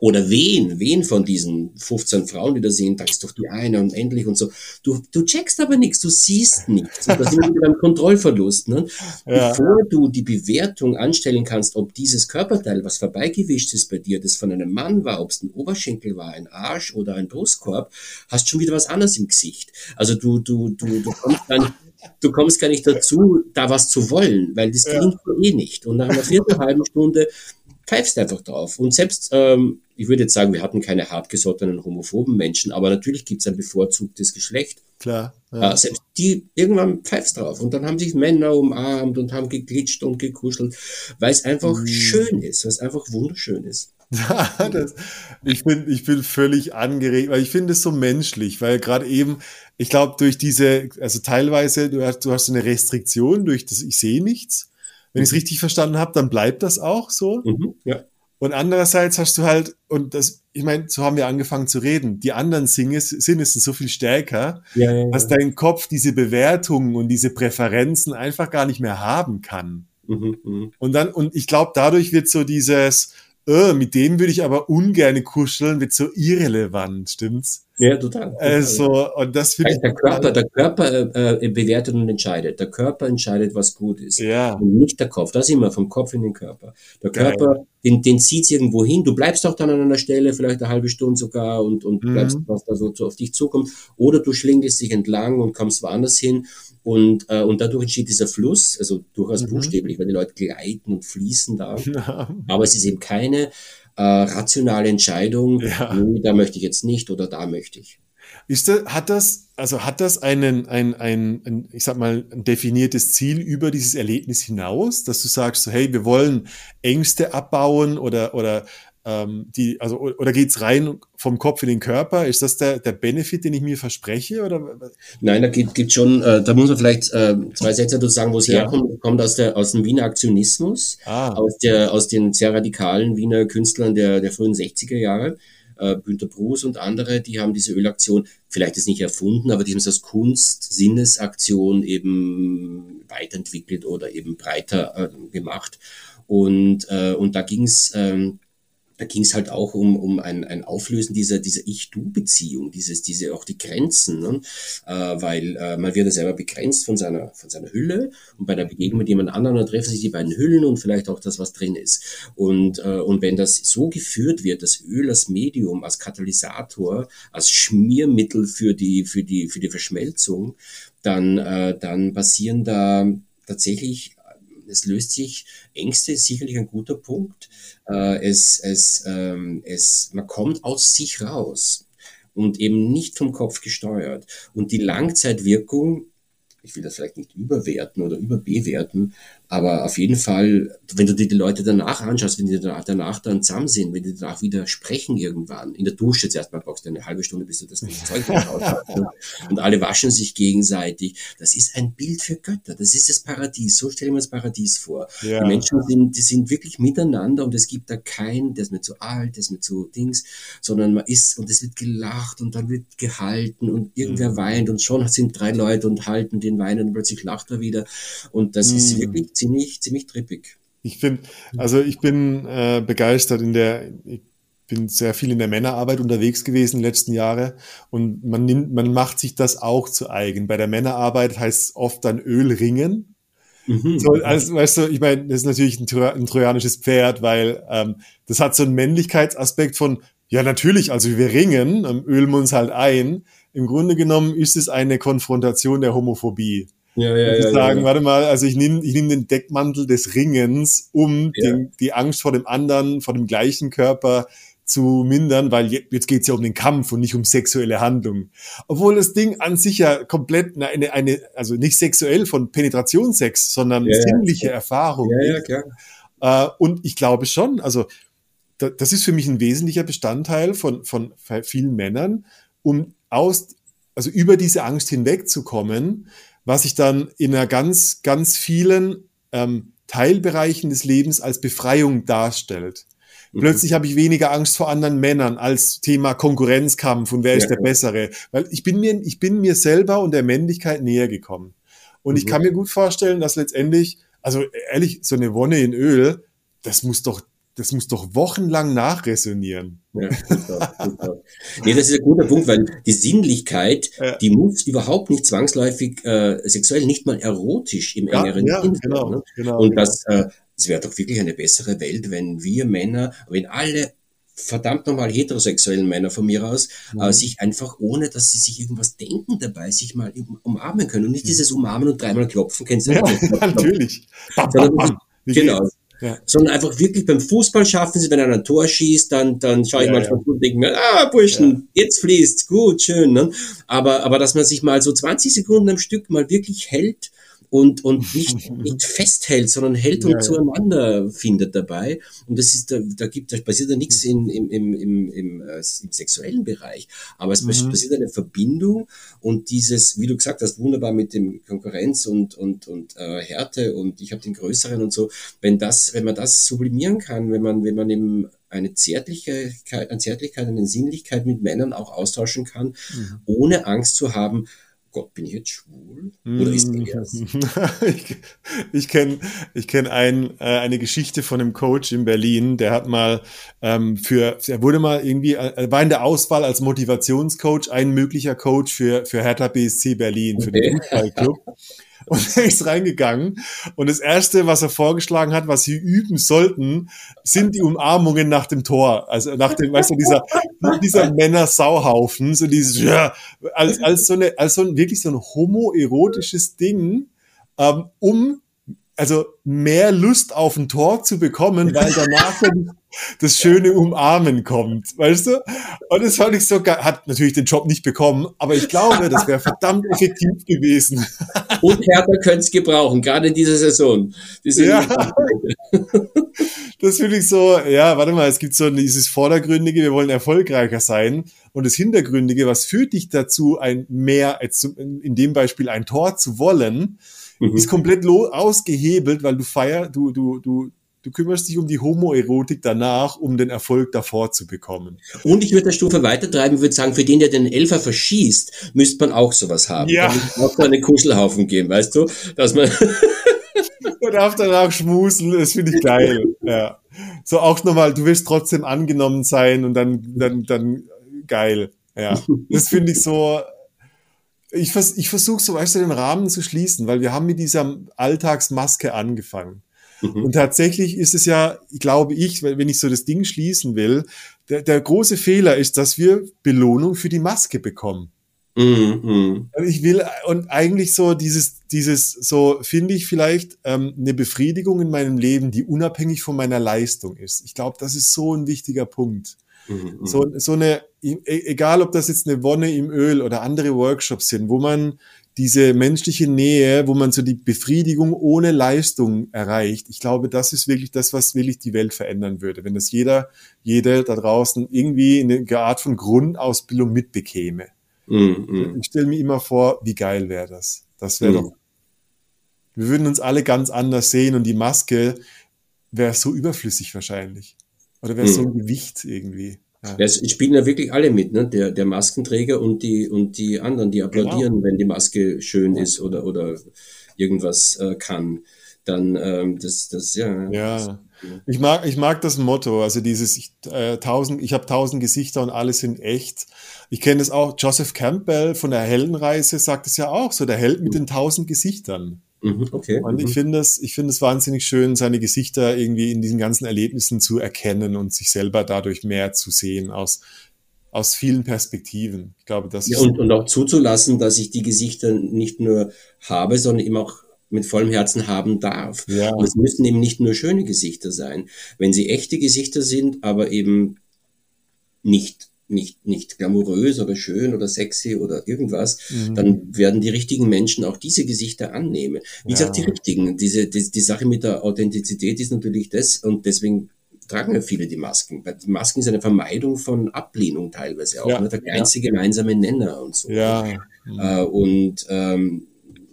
Oder wen, wen von diesen 15 Frauen, die da sind, da ist doch die eine und endlich und so. Du, du checkst aber nichts, du siehst nichts. Und das ist wieder ein Kontrollverlust. Ne? Ja. Bevor du die Bewertung anstellen kannst, ob dieses Körperteil, was vorbeigewischt ist bei dir, das von einem Mann war, ob es ein Oberschenkel war, ein Arsch oder ein Brustkorb, hast schon wieder was anderes im Gesicht. Also du, du, du, du kommst dann du kommst gar nicht dazu, da was zu wollen, weil das klingt ja. eh nicht. Und nach einer viertelhalben Stunde pfeifst einfach drauf. Und selbst, ähm, ich würde jetzt sagen, wir hatten keine hartgesottenen homophoben Menschen, aber natürlich gibt es ein bevorzugtes Geschlecht. Klar. Ja. Äh, selbst die, irgendwann pfeifst drauf. Und dann haben sich Männer umarmt und haben geglitscht und gekuschelt, weil es einfach mhm. schön ist, weil es einfach wunderschön ist. *laughs* das, ich bin, ich bin völlig angeregt, weil ich finde es so menschlich, weil gerade eben, ich glaube, durch diese, also teilweise, du hast, du hast eine Restriktion durch das, ich sehe nichts. Wenn ich es mhm. richtig verstanden habe, dann bleibt das auch so. Mhm, ja. Und andererseits hast du halt, und das, ich meine, so haben wir angefangen zu reden, die anderen Sinne, Sinne sind so viel stärker, ja, ja, dass dein Kopf diese Bewertungen und diese Präferenzen einfach gar nicht mehr haben kann. Mhm, mh. Und dann, und ich glaube, dadurch wird so dieses, äh, mit dem würde ich aber ungern kuscheln, wird so irrelevant, stimmt's? Ja, total. Also, und das finde ich. Der Körper, der Körper äh, bewertet und entscheidet. Der Körper entscheidet, was gut ist. Ja. Und nicht der Kopf. Das immer vom Kopf in den Körper. Der Körper, den, den zieht's irgendwo hin. Du bleibst auch dann an einer Stelle, vielleicht eine halbe Stunde sogar und, und mhm. bleibst, was da so auf dich zukommt. Oder du schlingelst dich entlang und kommst woanders hin. Und, äh, und dadurch entsteht dieser Fluss, also durchaus mhm. buchstäblich, weil die Leute gleiten und fließen da. *laughs* Ja. Aber es ist eben keine äh, rationale Entscheidung, ja. nee, da möchte ich jetzt nicht oder da möchte ich. Ist das, hat das, also hat das einen, ein, ein, ein, ich sag mal, ein definiertes Ziel über dieses Erlebnis hinaus, dass du sagst, so, hey, wir wollen Ängste abbauen oder, oder ähm, die, also, oder geht's rein vom Kopf in den Körper? Ist das der, der Benefit, den ich mir verspreche? Oder? Nein, da gibt, gibt schon, äh, da muss man vielleicht äh, zwei Sätze dazu sagen, wo es ja. herkommt. Kommt aus, der, aus dem Wiener Aktionismus, ah. aus, der, aus den sehr radikalen Wiener Künstlern der, der frühen 60er Jahre. Äh, Günter Bruce und andere, die haben diese Ölaktion vielleicht ist nicht erfunden, aber die haben es als Kunst-Sinnesaktion eben weiterentwickelt oder eben breiter äh, gemacht. Und, äh, und da ging es ähm, da ging es halt auch um, um ein, ein Auflösen dieser, dieser Ich-Du-Beziehung, dieses, diese auch die Grenzen, ne? äh, weil äh, man wird ja selber begrenzt von seiner, von seiner Hülle und bei der Begegnung mit jemand anderem, dann treffen sich die beiden Hüllen und vielleicht auch das, was drin ist. Und, äh, und wenn das so geführt wird, das Öl als Medium, als Katalysator, als Schmiermittel für die, für die, für die Verschmelzung, dann, äh, dann passieren da tatsächlich es löst sich, Ängste ist sicherlich ein guter Punkt. Äh, es, es, ähm, es, man kommt aus sich raus und eben nicht vom Kopf gesteuert. Und die Langzeitwirkung, ich will das vielleicht nicht überwerten oder überbewerten, aber auf jeden Fall, wenn du dir die Leute danach anschaust, wenn die danach dann zusammen sind, wenn die danach wieder sprechen irgendwann, in der Dusche zuerst mal brauchst du eine halbe Stunde, bis du das Zeug raus hast. Ne? Und alle waschen sich gegenseitig. Das ist ein Bild für Götter. Das ist das Paradies. So stellen wir das Paradies vor. Ja. Die Menschen sind, die sind wirklich miteinander und es gibt da keinen, der ist mir zu alt, der ist mir zu Dings, sondern man ist und es wird gelacht und dann wird gehalten und irgendwer mhm. weint und schon sind drei Leute und halten den Wein und plötzlich lacht er wieder. Und das mhm. ist wirklich ziemlich, ziemlich trippig. Ich finde, also ich bin äh, begeistert in der, ich bin sehr viel in der Männerarbeit unterwegs gewesen in den letzten Jahre und man nimmt, man macht sich das auch zu eigen. Bei der Männerarbeit heißt es oft dann Ölringen. Mhm. So, also, weißt du, ich meine, das ist natürlich ein, ein trojanisches Pferd, weil ähm, das hat so einen Männlichkeitsaspekt von, ja natürlich, also wir ringen, ähm, ölen wir uns halt ein. Im Grunde genommen ist es eine Konfrontation der Homophobie. Ja, ja, ja, sagen, ja, warte mal, also ich nehme ich nehm den Deckmantel des Ringens, um den, die Angst vor dem anderen, vor dem gleichen Körper zu mindern, weil jetzt geht's ja um den Kampf und nicht um sexuelle Handlung. Obwohl das Ding an sich ja komplett eine, eine also nicht sexuell von Penetrationssex, sondern sinnliche. Erfahrung. Ja, ja. Äh, und ich glaube schon, also das ist für mich ein wesentlicher Bestandteil von, von vielen Männern, um aus, also über diese Angst hinwegzukommen, was sich dann in einer ganz, ganz vielen ähm, Teilbereichen des Lebens als Befreiung darstellt. Mhm. Plötzlich habe ich weniger Angst vor anderen Männern als Thema Konkurrenzkampf und wer ja. ist der Bessere. Weil ich bin mir, ich bin mir selber und der Männlichkeit näher gekommen. Und mhm. ich kann mir gut vorstellen, dass letztendlich, also ehrlich, so eine Wonne in Öl, das muss doch das muss doch wochenlang nachresonieren. Ja, super, super. Nee, das ist ein guter Punkt, weil die Sinnlichkeit, ja. die muss überhaupt nicht zwangsläufig äh, sexuell, nicht mal erotisch im ja, engeren ja, Sinn. Genau, ne? genau, Und das, äh, es wäre doch wirklich eine bessere Welt, wenn wir Männer, wenn alle verdammt nochmal heterosexuellen Männer von mir aus, mhm. äh, sich einfach, ohne dass sie sich irgendwas denken dabei, sich mal umarmen können. Und nicht mhm. dieses Umarmen und dreimal klopfen, kennst du? Ja, *laughs* natürlich. Sondern, *laughs* genau. Ja. Sondern einfach wirklich beim Fußball schaffen sie, wenn einer ein Tor schießt, dann, dann schaue ich ja, manchmal ja. und denke mir, ah, Burschen, ja. jetzt fließt, gut, schön. Ne? Aber, aber dass man sich mal so 20 Sekunden am Stück mal wirklich hält und, und *laughs* nicht, nicht festhält, sondern hält und ja, zueinander ja. findet dabei. Und das ist, da, da gibt, da passiert ja nichts in, im, im, im, im, äh, im sexuellen Bereich. Aber es mhm. passiert eine Verbindung und dieses, wie du gesagt hast, wunderbar mit dem Konkurrenz und, und, und äh, Härte und ich habe den größeren und so. Wenn das, wenn man das sublimieren kann, wenn man, wenn man eben eine Zärtlichkeit, eine Zärtlichkeit, eine Sinnlichkeit mit Männern auch austauschen kann, mhm. ohne Angst zu haben, Gott, bin ich jetzt schwul? Oder ist er das? *laughs* ich ich kenne ich kenn ein, äh, eine Geschichte von einem Coach in Berlin, der hat mal ähm, für, er wurde mal irgendwie, äh, war in der Auswahl als Motivationscoach ein möglicher Coach für, für Hertha BSC Berlin, okay. für den Fußballclub. *laughs* Und *laughs* er ist reingegangen. Und das Erste, was er vorgeschlagen hat, was sie üben sollten, sind die Umarmungen nach dem Tor. Also nach dem, weißt du, dieser, dieser Männer-Sauhaufen, so dieses, ja, als, als so eine, als so ein, wirklich so ein homoerotisches Ding, ähm, um also mehr Lust auf ein Tor zu bekommen, weil danach das schöne Umarmen kommt, weißt du? Und das fand ich so geil. Hat natürlich den Job nicht bekommen, aber ich glaube, das wäre verdammt effektiv gewesen. *laughs* Und Hertha könnte es gebrauchen, gerade in dieser Saison. Ja. Das finde ich so, ja, warte mal, es gibt so dieses Vordergründige, wir wollen erfolgreicher sein. Und das Hintergründige, was führt dich dazu, ein mehr, als in dem Beispiel ein Tor zu wollen, mhm. ist komplett ausgehebelt, weil du feier, du, du, du, du kümmerst dich um die Homoerotik danach, um den Erfolg davor zu bekommen. Und ich würde der Stufe weitertreiben, würde sagen, für den, der den Elfer verschießt, müsste man auch sowas haben. Ja. Da auch so eine Kuschelhaufen geben, weißt du, dass man *laughs* man darf danach schmusen, das finde ich geil. Ja. So auch nochmal, du willst trotzdem angenommen sein und dann, dann, dann geil. Ja. Das finde ich so, ich, vers ich versuche so, weißt du, den Rahmen zu schließen, weil wir haben mit dieser Alltagsmaske angefangen. Mhm. Und tatsächlich ist es ja, glaube ich, wenn ich so das Ding schließen will, der, der große Fehler ist, dass wir Belohnung für die Maske bekommen. Mhm. Ich will und eigentlich so dieses, dieses, so finde ich vielleicht ähm, eine Befriedigung in meinem Leben, die unabhängig von meiner Leistung ist. Ich glaube, das ist so ein wichtiger Punkt. Mhm. So, so eine, e, egal ob das jetzt eine Wonne im Öl oder andere Workshops sind, wo man diese menschliche Nähe, wo man so die Befriedigung ohne Leistung erreicht. Ich glaube, das ist wirklich das, was wirklich die Welt verändern würde, wenn das jeder, jede da draußen irgendwie in eine Art von Grundausbildung mitbekäme. Mm, Ich stelle mir immer vor, wie geil wäre das. Das wäre mm. doch. Wir würden uns alle ganz anders sehen und die Maske wäre so überflüssig wahrscheinlich. Oder wäre mm. so ein Gewicht irgendwie. Ja. Es spielen ja wirklich alle mit, ne? Der, der Maskenträger und die, und die anderen, die applaudieren, genau. wenn die Maske schön ist oder, oder irgendwas äh, kann. Dann, ähm, das, das, ja. Ja. Ich mag, ich mag das Motto, also dieses ich, äh, tausend, ich habe tausend Gesichter und alle sind echt. Ich kenne es auch, Joseph Campbell von der Heldenreise sagt es ja auch, so der Held mit den tausend Gesichtern. Mhm, okay. Und ich mhm. finde es, ich finde es wahnsinnig schön, seine Gesichter irgendwie in diesen ganzen Erlebnissen zu erkennen und sich selber dadurch mehr zu sehen aus, aus vielen Perspektiven. Ich glaube, das ja, und, und auch zuzulassen, dass ich die Gesichter nicht nur habe, sondern eben auch mit vollem Herzen haben darf. Ja. Und es müssen eben nicht nur schöne Gesichter sein. Wenn sie echte Gesichter sind, aber eben nicht nicht, nicht glamourös oder schön oder sexy oder irgendwas, mhm. dann werden die richtigen Menschen auch diese Gesichter annehmen. Wie ja. gesagt, die richtigen. Diese, die, die Sache mit der Authentizität ist natürlich das und deswegen tragen ja viele die Masken. Die Masken sind eine Vermeidung von Ablehnung teilweise auch, ja. ne? der einzige ja. gemeinsame Nenner und so. Ja. Äh, und ähm,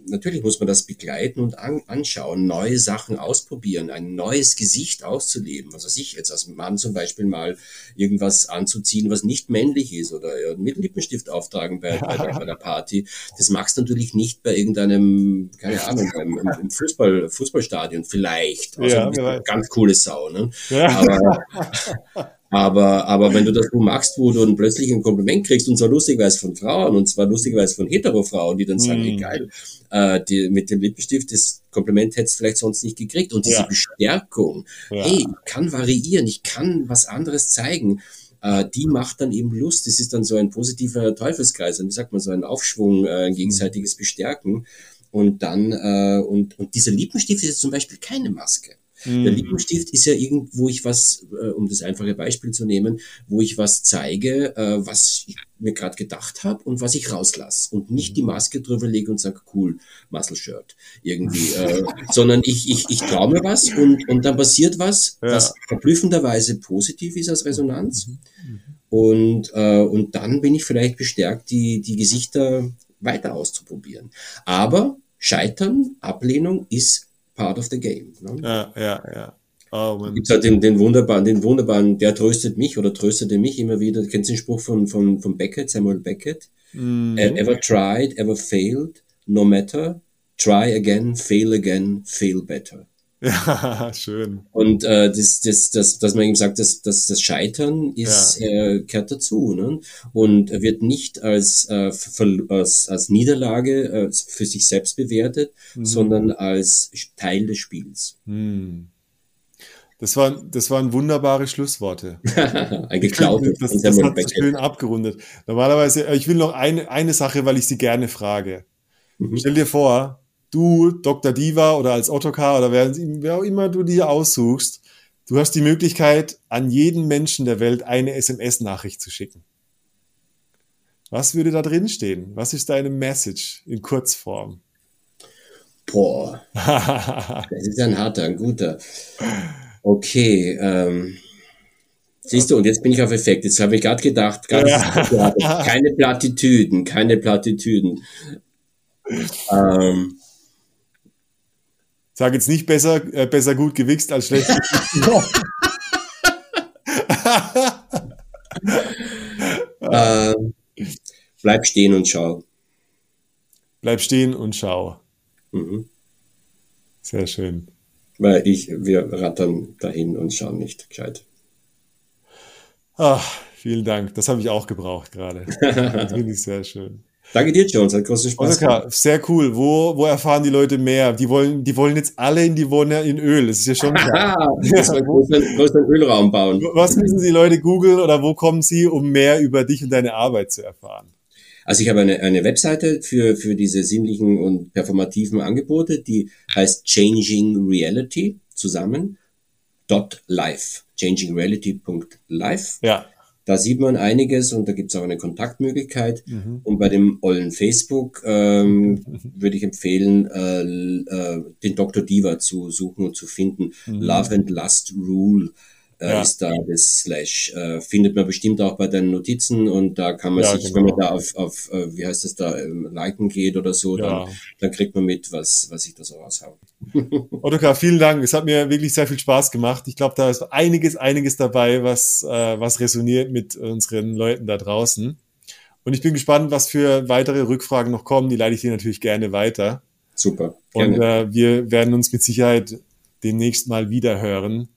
natürlich muss man das begleiten und an, anschauen, neue Sachen ausprobieren, ein neues Gesicht auszuleben. Also sich jetzt als Mann zum Beispiel mal irgendwas anzuziehen, was nicht männlich ist oder mit Lippenstift auftragen bei, bei, der, bei der Party. Das magst du natürlich nicht bei irgendeinem, keine Ahnung, *laughs* beim, im Fußball, Fußballstadion vielleicht. Also ja, ganz coole Sau. Ne? Ja. Aber, *laughs* Aber, aber wenn du das wo machst, wo du dann plötzlich ein Kompliment kriegst, und zwar lustigerweise von Frauen, und zwar lustigerweise von Hetero-Frauen, die dann sagen, mm. geil, äh, die, mit dem Lippenstift, das Kompliment hättest du vielleicht sonst nicht gekriegt. Und diese ja. Bestärkung, ja. hey, ich kann variieren, ich kann was anderes zeigen, äh, die macht dann eben Lust. Das ist dann so ein positiver Teufelskreis, wie sagt man, so ein Aufschwung, äh, ein gegenseitiges Bestärken. Und dann, äh, und, und dieser Lippenstift ist jetzt zum Beispiel keine Maske. Mhm. Der Lippenstift ist ja irgendwo ich was, äh, um das einfache Beispiel zu nehmen, wo ich was zeige, äh, was ich mir gerade gedacht habe und was ich rauslasse und nicht die Maske drüber lege und sage, cool, Muscle Shirt irgendwie, äh, *laughs* sondern ich, ich, ich traue mir was und, und dann passiert was, ja. was verblüffenderweise positiv ist als Resonanz. Mhm. Und, äh, und dann bin ich vielleicht bestärkt, die, die Gesichter weiter auszuprobieren. Aber Scheitern, Ablehnung ist part of the game. Ne? Ja, ja, ja. Oh, man. Gibt halt den, den wunderbaren, den wunderbaren, der tröstet mich oder tröstete mich immer wieder. Du kennst den Spruch von, von, von Beckett, Samuel Beckett? Mm. Ever tried, ever failed, no matter, try again, fail again, fail better. Ja, *laughs* schön. Und äh, das, das, das, dass man eben sagt, dass, dass das Scheitern ist, ja. äh, gehört dazu. Ne? Und wird nicht als, äh, als, als Niederlage äh, für sich selbst bewertet, mhm. sondern als Teil des Spiels. Mhm. Das, war, das waren wunderbare Schlussworte. *laughs* ein geklautes. Das, das, das hat so schön abgerundet. Normalerweise, äh, ich will noch eine, eine Sache, weil ich sie gerne frage. Mhm. Stell dir vor, du, Dr. Diva oder als Ottokar oder wer, wer auch immer du dir aussuchst, Du hast die Möglichkeit, an jeden Menschen der Welt eine SMS-Nachricht zu schicken. Was würde da drin stehen? Was ist deine Message in Kurzform? Boah, *laughs* das ist ein harter, ein guter. Okay, ähm, siehst du, und jetzt bin ich auf Effekt. Jetzt habe ich gerade gedacht, ganz ja. *laughs* keine Plattitüden, keine Plattitüden. Ähm, Sag jetzt nicht besser, äh, besser gut gewichst als schlecht. *laughs* *laughs* ähm, bleib stehen und schau. Bleib stehen und schau. Mhm. Sehr schön. Weil ich, wir rattern dahin und schauen nicht gescheit. Ach, vielen Dank. Das habe ich auch gebraucht gerade. Das finde ich sehr schön. Danke dir, Jones. Hat großen Spaß Osaka, gemacht. Sehr cool. Wo, wo erfahren die Leute mehr? Die wollen, die wollen jetzt alle in die Wohne in Öl. Das ist ja schon klar. das wo, einen Ölraum bauen. Was müssen die Leute googeln oder wo kommen sie, um mehr über dich und deine Arbeit zu erfahren? Also ich habe eine, eine Webseite für, für diese sinnlichen und performativen Angebote, die heißt Changing Reality zusammen. Dot live. changingreality.live. Ja. Da sieht man einiges und da gibt es auch eine Kontaktmöglichkeit. Mhm. Und bei dem ollen Facebook ähm, *laughs* würde ich empfehlen, äh, äh, den Dr. Diva zu suchen und zu finden. Mhm. Love and Lust Rule äh, ja. ist da das Slash. Äh, findet man bestimmt auch bei deinen Notizen und da kann man ja, sich, genau. wenn man da auf, auf äh, wie heißt das da, ähm, liken geht oder so, ja. dann, dann kriegt man mit, was, was ich da so raushaue. *laughs* Ottokar, vielen Dank. Es hat mir wirklich sehr viel Spaß gemacht. Ich glaube, da ist einiges, einiges dabei, was, äh, was resoniert mit unseren Leuten da draußen. Und ich bin gespannt, was für weitere Rückfragen noch kommen. Die leite ich dir natürlich gerne weiter. Super. Gerne. Und äh, wir werden uns mit Sicherheit demnächst mal wieder hören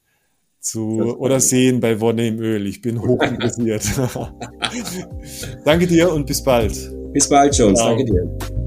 zu oder sehen bei Wonne im Öl. Ich bin hoch interessiert. *laughs* Danke dir und bis bald. Bis bald, Jones. Danke dir.